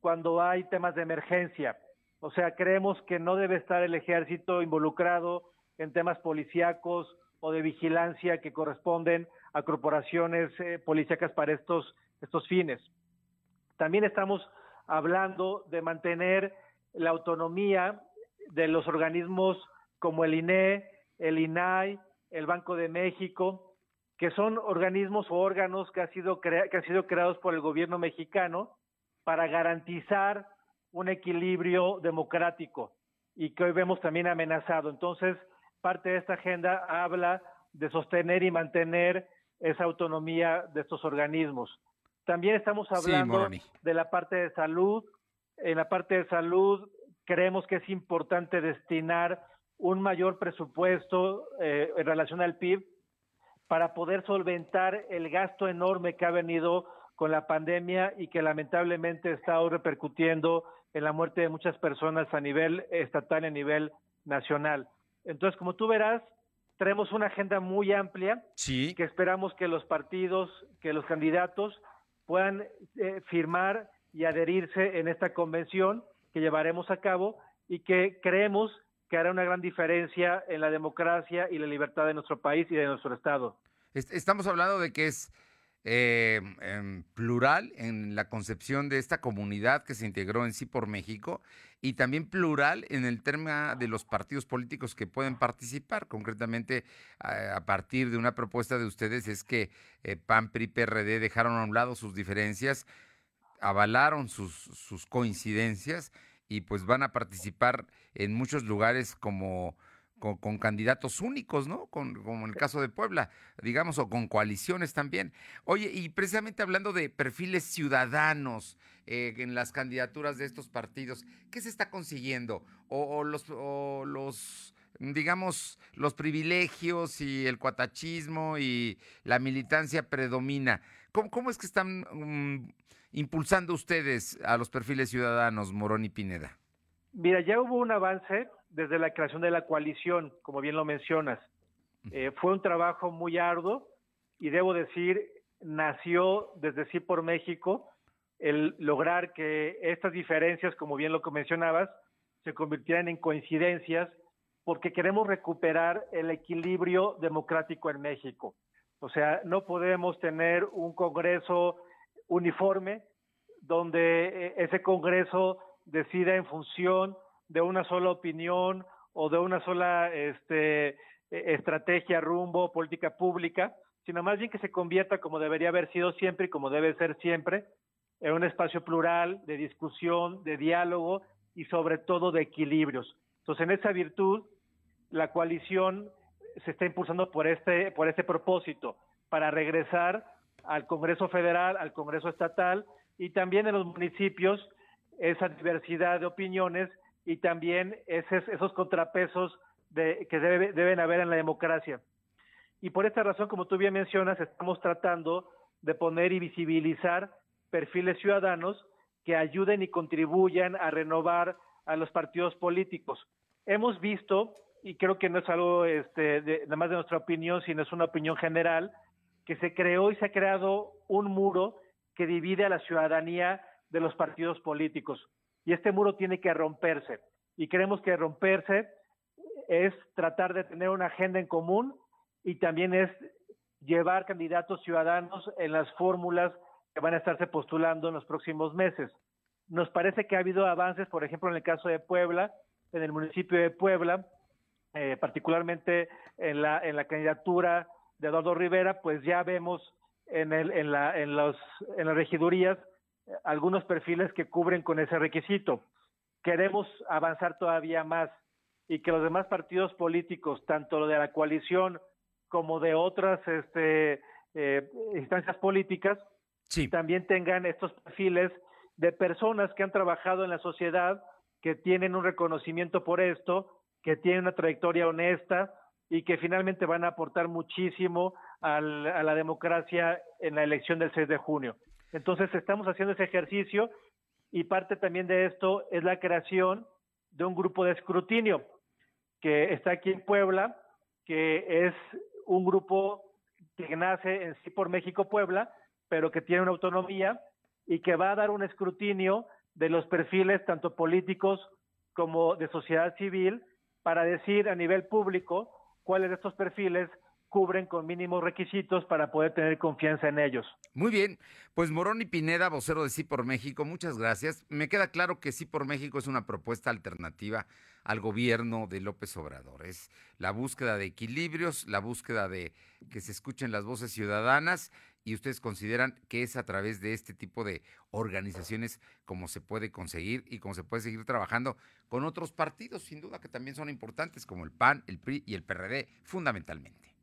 cuando hay temas de emergencia. O sea, creemos que no debe estar el ejército involucrado en temas policíacos o de vigilancia que corresponden a corporaciones eh, policíacas para estos, estos fines. También estamos hablando de mantener la autonomía de los organismos como el INE, el INAI, el Banco de México, que son organismos o órganos que, ha sido que han sido creados por el gobierno mexicano para garantizar un equilibrio democrático y que hoy vemos también amenazado. Entonces, parte de esta agenda habla de sostener y mantener esa autonomía de estos organismos. También estamos hablando de la parte de salud. En la parte de salud creemos que es importante destinar un mayor presupuesto eh, en relación al PIB para poder solventar el gasto enorme que ha venido con la pandemia y que lamentablemente está hoy repercutiendo en la muerte de muchas personas a nivel estatal y a nivel nacional. Entonces, como tú verás, tenemos una agenda muy amplia sí. que esperamos que los partidos, que los candidatos puedan eh, firmar y adherirse en esta convención que llevaremos a cabo y que creemos que hará una gran diferencia en la democracia y la libertad de nuestro país y de nuestro Estado. Est- Estamos hablando de que es eh, plural en la concepción de esta comunidad que se integró en sí por México y también plural en el tema de los partidos políticos que pueden participar. Concretamente, a, a partir de una propuesta de ustedes es que eh, PAN, PRI, PRD dejaron a un lado sus diferencias, avalaron sus, sus coincidencias y pues van a participar en muchos lugares como con, candidatos únicos, ¿no? Con, como en el caso de Puebla, digamos, o con coaliciones también. Oye, y precisamente hablando de perfiles ciudadanos eh, en las candidaturas de estos partidos, ¿qué se está consiguiendo? O, o los, o los, digamos, los privilegios y el cuatachismo y la militancia predomina. ¿Cómo, cómo es que están mm, impulsando ustedes a los perfiles ciudadanos, Morón y Pineda? Mira, ya hubo un avance desde la creación de la coalición, como bien lo mencionas. Eh, fue un trabajo muy arduo y debo decir, nació desde Sí por México el lograr que estas diferencias, como bien lo mencionabas, se convirtieran en coincidencias porque queremos recuperar el equilibrio democrático en México. O sea, no podemos tener un Congreso uniforme donde eh, ese Congreso decida en función de una sola opinión o de una sola este, e, estrategia, rumbo, política pública, sino más bien que se convierta como debería haber sido siempre y como debe ser siempre, en un espacio plural de discusión, de diálogo y sobre todo de equilibrios. Entonces, en esa virtud, la coalición se está impulsando por este, por este propósito, para regresar al Congreso Federal, al Congreso Estatal y también en los municipios esa diversidad de opiniones y también esos, esos contrapesos de, que deben haber en la democracia. Y por esta razón, como tú bien mencionas, estamos tratando de poner y visibilizar perfiles ciudadanos que ayuden y contribuyan a renovar a los partidos políticos. Hemos visto, y creo que no es algo este, de, nada más de nuestra opinión, sino es una opinión general, que se creó y se ha creado un muro que divide a la ciudadanía de los partidos políticos. Y este muro tiene que romperse. Y creemos que romperse es tratar de tener una agenda en común y también es llevar candidatos ciudadanos en las fórmulas que van a estarse postulando en los próximos meses. Nos parece que ha habido avances, por ejemplo, en el caso de Puebla, en el municipio de Puebla, eh, particularmente en la, en la candidatura de Eduardo Rivera, pues ya vemos en, el, en, la, en, los, en las regidurías algunos perfiles que cubren con ese requisito. Queremos avanzar todavía más y que los demás partidos políticos, tanto lo de la coalición como de otras este, eh, instancias políticas, también tengan estos perfiles de personas que han trabajado en la sociedad, que tienen un reconocimiento por esto, que tienen una trayectoria honesta y que finalmente van a aportar muchísimo a la democracia en la elección del 6 de junio. Entonces estamos haciendo ese ejercicio y parte también de esto es la creación de un grupo de escrutinio que está aquí en Puebla, que es un grupo que nace en sí por México Puebla, pero que tiene una autonomía y que va a dar un escrutinio de los perfiles tanto políticos como de sociedad civil para decir a nivel público cuáles de estos perfiles cubren con mínimos requisitos para poder tener confianza en ellos. Muy bien, pues Morón y Pineda, vocero de Sí por México, muchas gracias. Me queda claro que Sí por México es una propuesta alternativa al gobierno de López Obrador. Es la búsqueda de equilibrios, la búsqueda de que se escuchen las voces ciudadanas y ustedes consideran que es a través de este tipo de organizaciones como se puede conseguir y como se puede seguir trabajando con otros partidos, sin duda que también son importantes, como el PAN, el PRI y el PRD, fundamentalmente.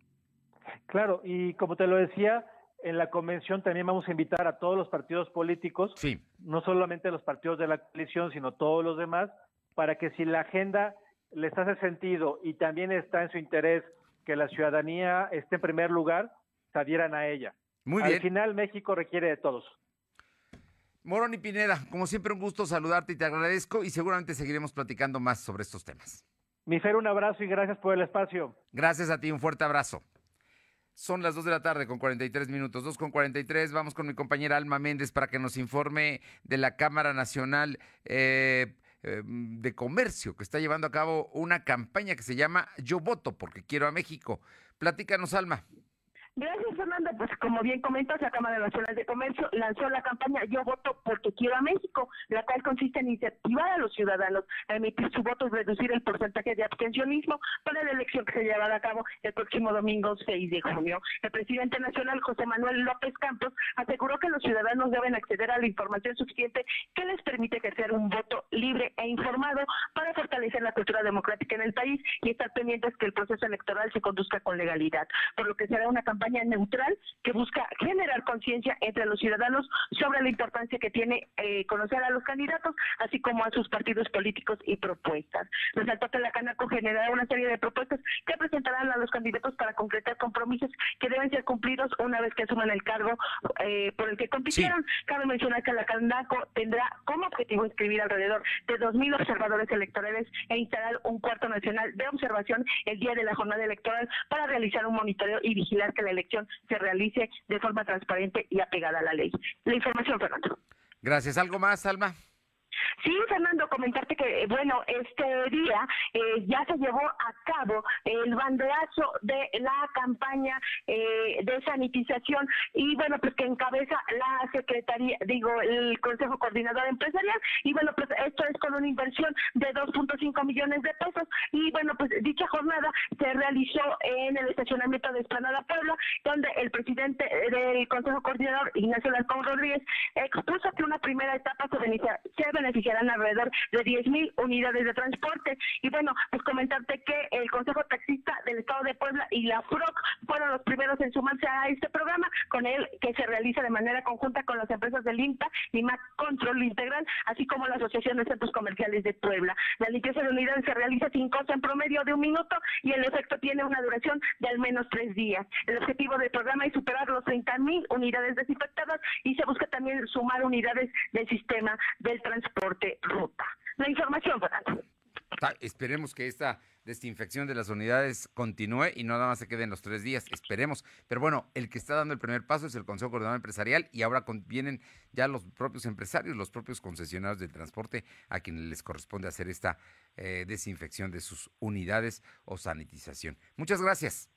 Claro, y como te lo decía, en la convención también vamos a invitar a todos los partidos políticos, no solamente los partidos de la coalición, sino todos los demás, para que si la agenda les hace sentido y también está en su interés que la ciudadanía esté en primer lugar, se adhieran a ella. Muy bien. Al final México requiere de todos. Morón y Pineda, como siempre un gusto saludarte y te agradezco y seguramente seguiremos platicando más sobre estos temas. Mi Fer, un abrazo y gracias por el espacio. Gracias a ti, un fuerte abrazo. Son las 2 de la tarde con 43 minutos, 2 con 43. Vamos con mi compañera Alma Méndez para que nos informe de la Cámara Nacional eh, eh, de Comercio, que está llevando a cabo una campaña que se llama Yo voto porque quiero a México. Platícanos, Alma. Gracias, Fernando. Pues como bien comentas, la Cámara Nacional de Comercio lanzó la campaña Yo voto porque quiero a México, la cual consiste en incentivar a los ciudadanos a emitir su voto reducir el porcentaje de abstencionismo para la elección que se llevará a cabo el próximo domingo 6 de junio. El presidente nacional, José Manuel López Campos, aseguró que los ciudadanos deben acceder a la información suficiente que les permite ejercer un voto libre e informado para fortalecer la cultura democrática en el país y estar pendientes que el proceso electoral se conduzca con legalidad, por lo que será una campaña campaña neutral que busca generar conciencia entre los ciudadanos sobre la importancia que tiene eh, conocer a los candidatos, así como a sus partidos políticos y propuestas. Resaltó que la Canaco generará una serie de propuestas que presentarán a los candidatos para concretar compromisos que deben ser cumplidos una vez que asuman el cargo eh, por el que compitieron. Cabe mencionar que la Canaco tendrá como objetivo inscribir alrededor de 2.000 observadores electorales e instalar un cuarto nacional de observación el día de la jornada electoral para realizar un monitoreo y vigilar que la elección se realice de forma transparente y apegada a la ley. La información, Fernando. Gracias. ¿Algo más, Alma? Sí, Fernando, comentarte que, bueno, este día eh, ya se llevó a cabo el banderazo de la campaña eh, de sanitización y, bueno, pues que encabeza la Secretaría, digo, el Consejo Coordinador Empresarial. Y, bueno, pues esto es con una inversión de 2.5 millones de pesos. Y, bueno, pues dicha jornada se realizó en el estacionamiento de Esplanada Puebla, donde el presidente del Consejo Coordinador, Ignacio Larcón Rodríguez, expuso que una primera etapa se beneficia beneficiarán alrededor de 10.000 unidades de transporte. Y bueno, pues comentarte que el Consejo Taxista del Estado de Puebla y la FROC fueron los primeros en sumarse a este programa, con él que se realiza de manera conjunta con las empresas del INTA y MAC Control Integral, así como la Asociación de Centros Comerciales de Puebla. La limpieza de unidades se realiza sin costo en promedio de un minuto y el efecto tiene una duración de al menos tres días. El objetivo del programa es superar los 30.000 unidades desinfectadas y se busca también sumar unidades del sistema del transporte ruta. La información, Fernando. Esperemos que esta desinfección de las unidades continúe y no nada más se quede en los tres días. Esperemos. Pero bueno, el que está dando el primer paso es el Consejo Coordinador Empresarial y ahora vienen ya los propios empresarios, los propios concesionarios del transporte a quienes les corresponde hacer esta eh, desinfección de sus unidades o sanitización. Muchas gracias.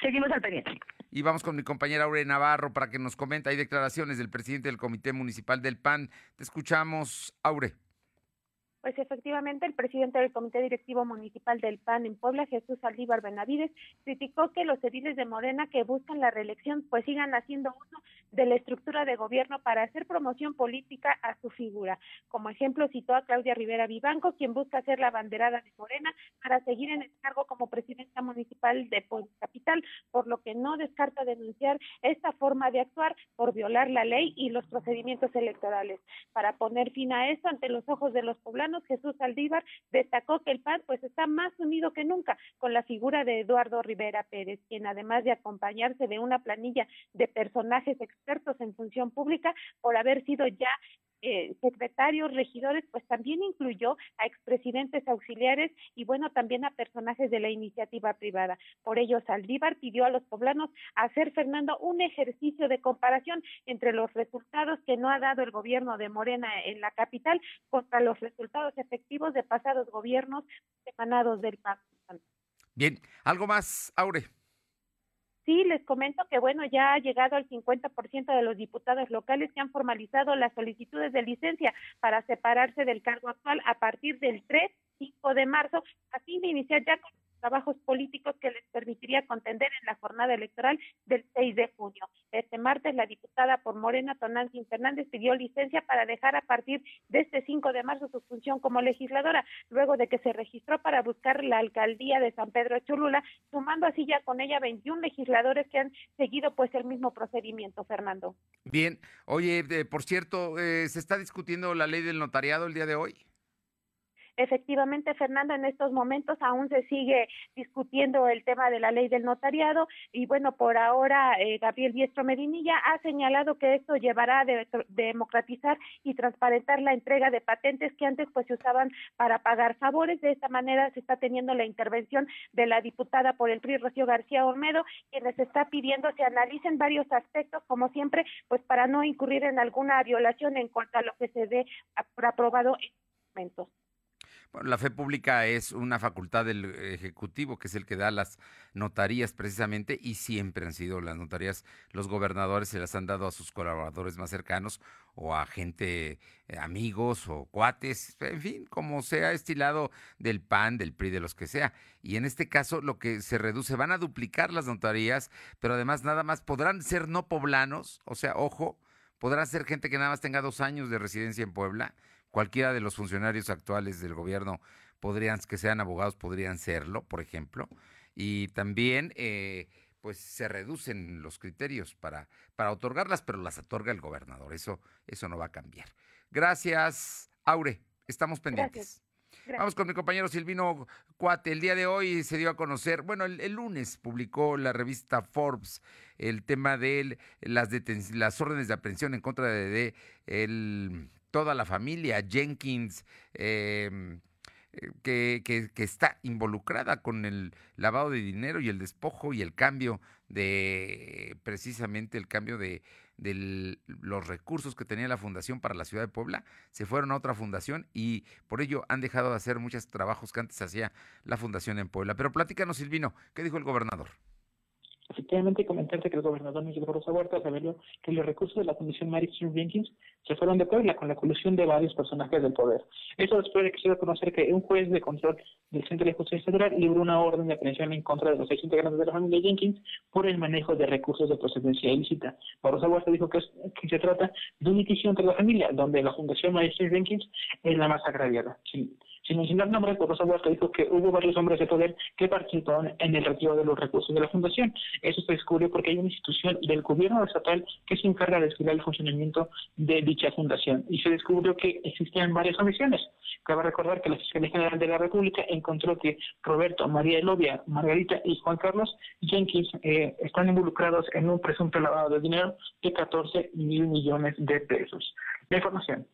Seguimos al pendiente. Y vamos con mi compañera Aure Navarro para que nos comente. Hay declaraciones del presidente del Comité Municipal del PAN. Te escuchamos, Aure. Pues efectivamente, el presidente del Comité Directivo Municipal del PAN en Puebla, Jesús Aldívar Benavides, criticó que los ediles de Morena que buscan la reelección pues sigan haciendo uso de la estructura de gobierno para hacer promoción política a su figura. Como ejemplo, citó a Claudia Rivera Vivanco, quien busca ser la banderada de Morena para seguir en el cargo como presidenta municipal de Puebla Capital, por lo que no descarta denunciar esta forma de actuar por violar la ley y los procedimientos electorales. Para poner fin a esto ante los ojos de los poblanos, Jesús Aldívar destacó que el PAN pues está más unido que nunca con la figura de Eduardo Rivera Pérez, quien además de acompañarse de una planilla de personajes expertos en función pública por haber sido ya eh, secretarios, regidores, pues también incluyó a expresidentes auxiliares y bueno, también a personajes de la iniciativa privada. Por ello, Saldívar pidió a los poblanos hacer, Fernando, un ejercicio de comparación entre los resultados que no ha dado el gobierno de Morena en la capital contra los resultados efectivos de pasados gobiernos emanados del PAN. Bien, ¿algo más, Aure? Sí, les comento que, bueno, ya ha llegado al 50% de los diputados locales que han formalizado las solicitudes de licencia para separarse del cargo actual a partir del 3, 5 de marzo, a fin de iniciar ya con trabajos políticos que les permitiría contender en la jornada electoral del 6 de junio. Este martes, la diputada por Morena, Tonantzin Fernández, pidió licencia para dejar a partir de este 5 de marzo su función como legisladora, luego de que se registró para buscar la alcaldía de San Pedro Cholula, sumando así ya con ella 21 legisladores que han seguido pues el mismo procedimiento, Fernando. Bien, oye, por cierto, eh, ¿se está discutiendo la ley del notariado el día de hoy? Efectivamente, Fernando, en estos momentos aún se sigue discutiendo el tema de la ley del notariado y bueno, por ahora eh, Gabriel Diestro Medinilla ha señalado que esto llevará a democratizar y transparentar la entrega de patentes que antes pues se usaban para pagar favores. De esta manera se está teniendo la intervención de la diputada por el PRI, Rocío García Olmedo, quienes está pidiendo se analicen varios aspectos, como siempre, pues para no incurrir en alguna violación en cuanto a lo que se dé aprobado en momentos. La fe pública es una facultad del Ejecutivo, que es el que da las notarías precisamente, y siempre han sido las notarías, los gobernadores se las han dado a sus colaboradores más cercanos o a gente, eh, amigos o cuates, en fin, como sea estilado del PAN, del PRI, de los que sea. Y en este caso lo que se reduce, van a duplicar las notarías, pero además nada más podrán ser no poblanos, o sea, ojo, podrá ser gente que nada más tenga dos años de residencia en Puebla Cualquiera de los funcionarios actuales del gobierno podrían, que sean abogados, podrían serlo, por ejemplo. Y también, eh, pues se reducen los criterios para, para otorgarlas, pero las otorga el gobernador. Eso, eso no va a cambiar. Gracias, Aure. Estamos pendientes. Vamos con mi compañero Silvino Cuate. El día de hoy se dio a conocer, bueno, el, lunes publicó la revista Forbes el tema de las, las órdenes de aprehensión en contra de, el, toda la familia Jenkins. Em, que, que, está involucrada con el lavado de dinero y el despojo y el cambio de precisamente el cambio de, de los recursos que tenía la fundación para la ciudad de Puebla, se fueron a otra fundación y por ello han dejado de hacer muchos trabajos que antes hacía la fundación en Puebla. Pero platícanos, Silvino, ¿qué dijo el gobernador? Efectivamente, comentarte que el gobernador Miguel Barroso Huerta reveló que los recursos de la Fundación Mary Jenkins se fueron de Puebla con la colusión de varios personajes del poder. Eso después de que se dio a conocer que un juez de control del Centro de Justicia Federal libró una orden de aprehensión en contra de los seis integrantes de la familia Jenkins por el manejo de recursos de procedencia ilícita. Barroso Huerta dijo que, se trata de un litigio entre la familia, donde la Fundación Mary Jenkins es la más agraviada. Sí. Sin mencionar nombres, Rosa Huerta dijo que hubo varios hombres de poder que participaron en el retiro de los recursos de la fundación. Eso se descubrió porque hay una institución del gobierno estatal que se encarga de estudiar el funcionamiento de dicha fundación. Y se descubrió que existían varias omisiones. Cabe recordar que la Fiscalía General de la República encontró que Roberto, María Elovia, Margarita y Juan Carlos Jenkins eh, están involucrados en un presunto lavado de dinero de 14 mil millones de pesos. La información.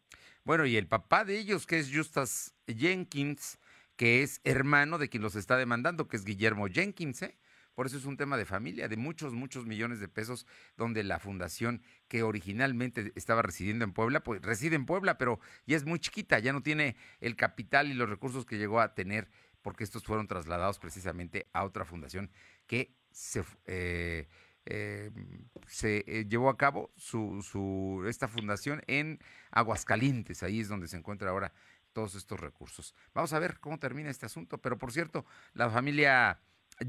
Bueno, y el papá de ellos, que es Justas Jenkins, que es hermano de quien los está demandando, que es Guillermo Jenkins, ¿eh? Por eso es un tema de familia, de muchos, muchos millones de pesos, donde la fundación que originalmente estaba residiendo en Puebla, pues reside en Puebla, pero ya es muy chiquita, ya no tiene el capital y los recursos que llegó a tener, porque estos fueron trasladados precisamente a otra fundación que se... Eh, eh, se eh, llevó a cabo su, esta fundación en Aguascalientes, ahí es donde se encuentra ahora todos estos recursos. Vamos a ver cómo termina este asunto, pero por cierto, la familia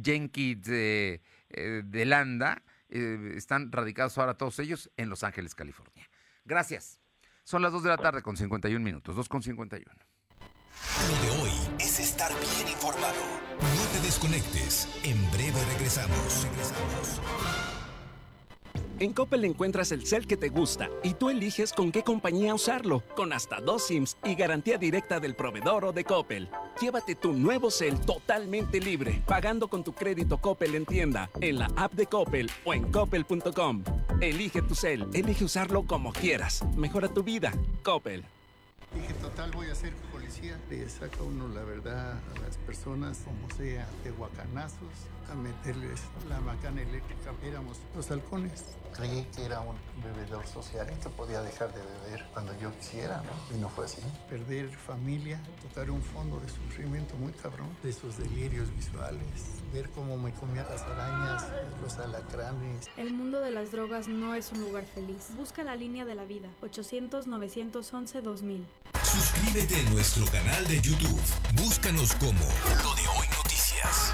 Jenkins de, eh, Landa están radicados ahora todos ellos en Los Ángeles, California. Gracias. Son las 2 de la tarde con 51 minutos, 2 con 51. Lo de hoy es estar bien informado. No te desconectes. En breve regresamos. Regresamos. En Coppel encuentras el cel que te gusta y tú eliges con qué compañía usarlo, con hasta dos SIMs y garantía directa del proveedor o de Coppel. Llévate tu nuevo cel totalmente libre, pagando con tu crédito Coppel en tienda, en la app de Coppel o en coppel.com. Elige tu cel, elige usarlo como quieras. Mejora tu vida. Coppel. Dije, total, voy a ser policía. Le saca uno la verdad a las personas, como sea, de guacanazos, a meterles la macana eléctrica. Éramos los halcones. Creí que era un bebedor social y que podía dejar de beber cuando yo quisiera, ¿no? Y no fue así. Perder familia, tocar un fondo de sufrimiento muy cabrón, de esos delirios visuales, ver cómo me comía las arañas, los alacranes. El mundo de las drogas no es un lugar feliz. Busca la línea de la vida, 800-911-2000. Suscríbete a nuestro canal de YouTube. Búscanos como Lo de Hoy Noticias.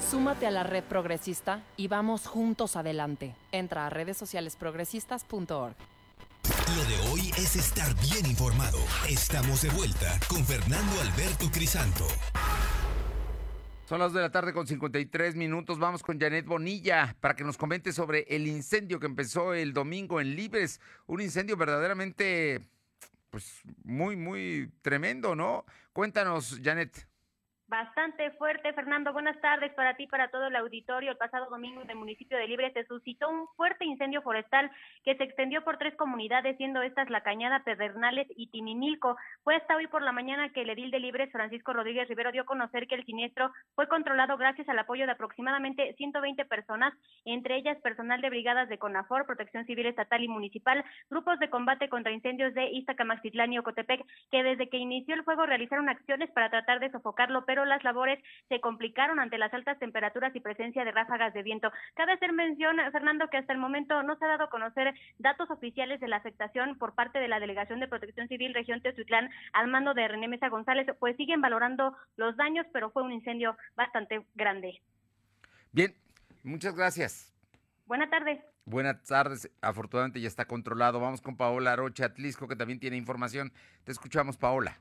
Súmate a la red progresista y vamos juntos adelante. Entra a redes sociales progresistas.org. Lo de hoy es estar bien informado. Estamos de vuelta con Fernando Alberto Crisanto. Son las de la tarde con 53 minutos. Vamos con Janet Bonilla para que nos comente sobre el incendio que empezó el domingo en Libres. Un incendio verdaderamente, pues, muy, muy tremendo, ¿no? Cuéntanos, Janet. Bastante fuerte. Fernando, buenas tardes para ti, para todo el auditorio. El pasado domingo en el municipio de Libre se suscitó un fuerte incendio forestal que se extendió por tres comunidades, siendo estas La Cañada, Pedernales y Tinimilco. Fue hasta hoy por la mañana que el edil de Libres, Francisco Rodríguez Rivero, dio a conocer que el siniestro fue controlado gracias al apoyo de aproximadamente 120 personas, entre ellas personal de brigadas de CONAFOR, Protección Civil Estatal y Municipal, grupos de combate contra incendios de Iztacamaxitlán y Ocotepec, que desde que inició el fuego realizaron acciones para tratar de sofocarlo, pero las labores se complicaron ante las altas temperaturas y presencia de ráfagas de viento. Cabe hacer mención, Fernando, que hasta el momento no se ha dado a conocer datos oficiales de la afectación por parte de la Delegación de Protección Civil Región Teotihuacán al mando de René Mesa González, pues siguen valorando los daños, pero fue un incendio bastante grande. Bien, muchas gracias. Buenas tardes. Buenas tardes. Afortunadamente ya está controlado. Vamos con Paola Rocha Atlisco, que también tiene información. Te escuchamos, Paola.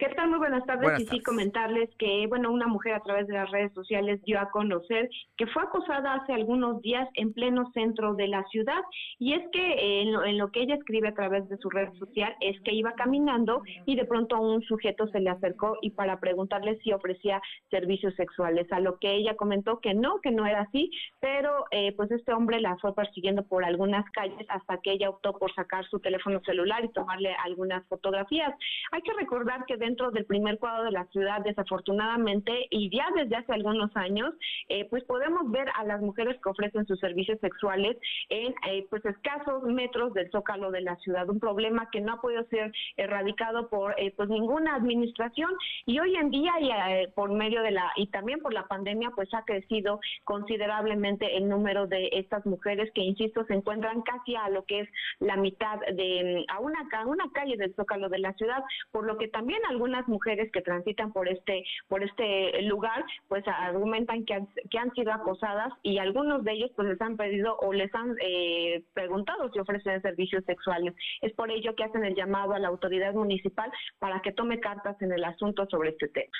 ¿Qué tal? Muy buenas tardes. y sí, comentarles que, bueno, una mujer a través de las redes sociales dio a conocer que fue acosada hace algunos días en pleno centro de la ciudad. Y es que eh, en, lo, que ella escribe a través de su red social es que iba caminando y de pronto un sujeto se le acercó y para preguntarle si ofrecía servicios sexuales, a lo que ella comentó que no, que no era así, pero eh, pues este hombre la fue persiguiendo por algunas calles hasta que ella optó por sacar su teléfono celular y tomarle algunas fotografías. Hay que recordar que de dentro del primer cuadro de la ciudad, desafortunadamente, y ya desde hace algunos años, eh, pues podemos ver a las mujeres que ofrecen sus servicios sexuales en eh, pues escasos metros del zócalo de la ciudad, un problema que no ha podido ser erradicado por eh, pues ninguna administración. Y hoy en día y por medio de la y también por la pandemia pues ha crecido considerablemente el número de estas mujeres que insisto se encuentran casi a lo que es la mitad de a una a una calle del zócalo de la ciudad, por lo que también algunas mujeres que transitan por este por este lugar pues argumentan que han, que han sido acosadas y algunos de ellos pues les han pedido o les han eh, preguntado si ofrecen servicios sexuales. Es por ello que hacen el llamado a la autoridad municipal para que tome cartas en el asunto sobre este tema.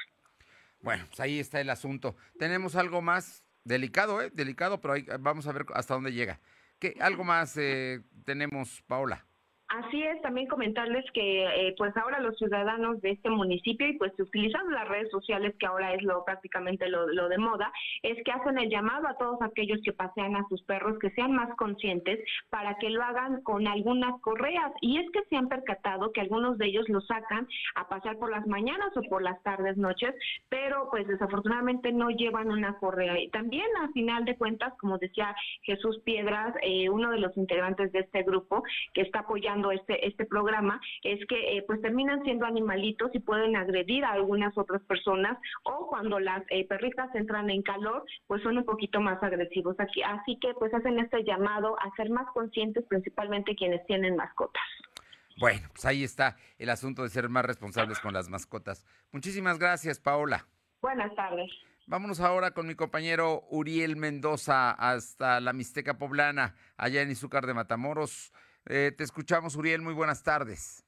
Bueno, pues ahí está el asunto. Tenemos algo más delicado, ¿eh? Delicado, pero vamos a ver hasta dónde llega. ¿Qué, ¿Algo más eh, tenemos, Paola? Así es, también comentarles que eh, pues ahora los ciudadanos de este municipio y pues utilizando las redes sociales que ahora es lo prácticamente lo, de moda, es que hacen el llamado a todos aquellos que pasean a sus perros que sean más conscientes para que lo hagan con algunas correas. Y es que se han percatado que algunos de ellos lo sacan a pasear por las mañanas o por las tardes, noches, pero pues desafortunadamente no llevan una correa. Y también a final de cuentas, como decía Jesús Piedras, eh, uno de los integrantes de este grupo que está apoyando este, este programa es que eh, pues terminan siendo animalitos y pueden agredir a algunas otras personas o cuando las eh, perritas entran en calor pues son un poquito más agresivos aquí así que pues hacen este llamado a ser más conscientes principalmente quienes tienen mascotas. Bueno, pues ahí está el asunto de ser más responsables con las mascotas. Muchísimas gracias, Paola. Buenas tardes. Vámonos ahora con mi compañero Uriel Mendoza hasta la Mixteca Poblana, allá en Izúcar de Matamoros. Eh, te escuchamos, Uriel. Muy buenas tardes.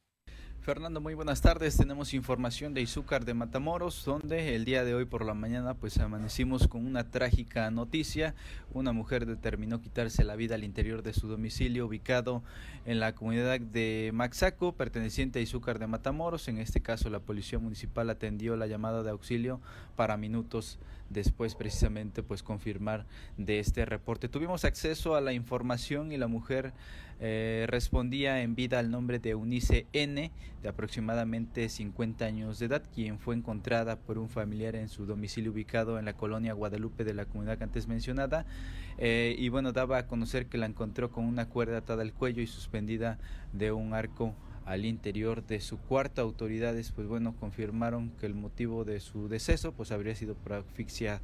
Fernando, muy buenas tardes. Tenemos información de Izúcar de Matamoros, donde el día de hoy por la mañana pues amanecimos con una trágica noticia. Una mujer determinó quitarse la vida al interior de su domicilio ubicado en la comunidad de Maxaco, perteneciente a Izúcar de Matamoros. En este caso la policía municipal atendió la llamada de auxilio para minutos después precisamente pues confirmar de este reporte. Tuvimos acceso a la información y la mujer eh, respondía en vida al nombre de Unice N, de aproximadamente 50 años de edad, quien fue encontrada por un familiar en su domicilio ubicado en la colonia Guadalupe de la comunidad antes mencionada. Eh, y bueno, daba a conocer que la encontró con una cuerda atada al cuello y suspendida de un arco al interior de su cuarto. Autoridades, pues bueno, confirmaron que el motivo de su deceso, pues habría sido por asfixia,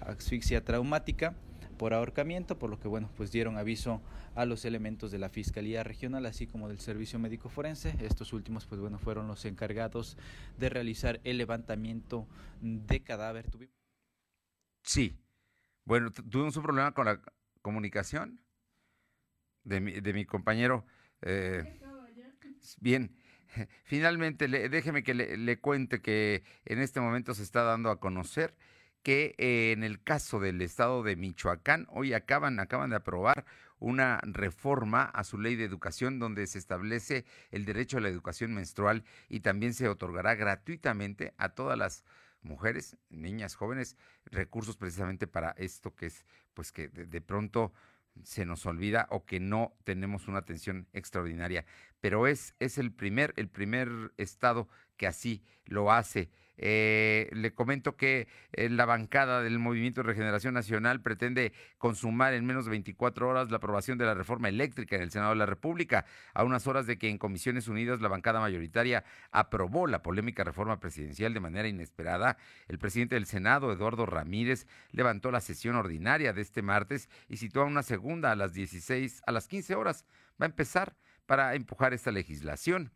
asfixia traumática por ahorcamiento, por lo que bueno, pues dieron aviso a los elementos de la Fiscalía Regional, así como del Servicio Médico Forense. Estos últimos, pues bueno, fueron los encargados de realizar el levantamiento de cadáver. Sí. Bueno, tuvimos un problema con la comunicación de mi, de mi compañero. Eh, bien, finalmente déjeme que le, le cuente que en este momento se está dando a conocer que eh, en el caso del estado de Michoacán, hoy acaban, acaban de aprobar una reforma a su ley de educación donde se establece el derecho a la educación menstrual y también se otorgará gratuitamente a todas las mujeres, niñas, jóvenes, recursos precisamente para esto que es, pues que de, pronto se nos olvida o que no tenemos una atención extraordinaria. Pero es, es el primer, el primer estado que así lo hace. Eh, le comento que eh, la bancada del Movimiento de Regeneración Nacional pretende consumar en menos de 24 horas la aprobación de la reforma eléctrica en el Senado de la República, a unas horas de que en Comisiones Unidas la bancada mayoritaria aprobó la polémica reforma presidencial de manera inesperada. El presidente del Senado, Eduardo Ramírez, levantó la sesión ordinaria de este martes y citó a una segunda a las 16, a las 15 horas. Va a empezar para empujar esta legislación.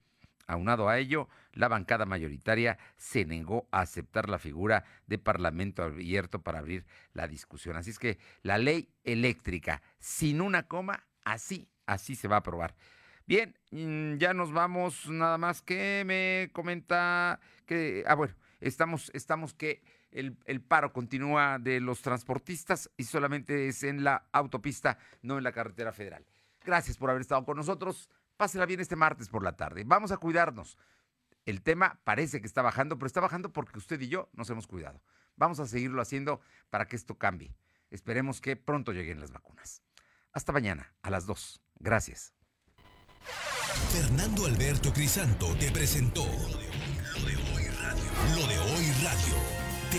Aunado a ello, la bancada mayoritaria se negó a aceptar la figura de Parlamento abierto para abrir la discusión. Así es que la ley eléctrica, sin una coma, así, así se va a aprobar. Bien, mm, ya nos vamos, nada más que me comenta que, ah, bueno, estamos, estamos que el, el, paro continúa de los transportistas y solamente es en la autopista, no en la carretera federal. Gracias por haber estado con nosotros. Pásela bien este martes por la tarde. Vamos a cuidarnos. El tema parece que está bajando, pero está bajando porque usted y yo nos hemos cuidado. Vamos a seguirlo haciendo para que esto cambie. Esperemos que pronto lleguen las vacunas. Hasta mañana, a las 2. Gracias. Fernando Alberto Crisanto te presentó Lo de Hoy Radio. Lo de Hoy Radio.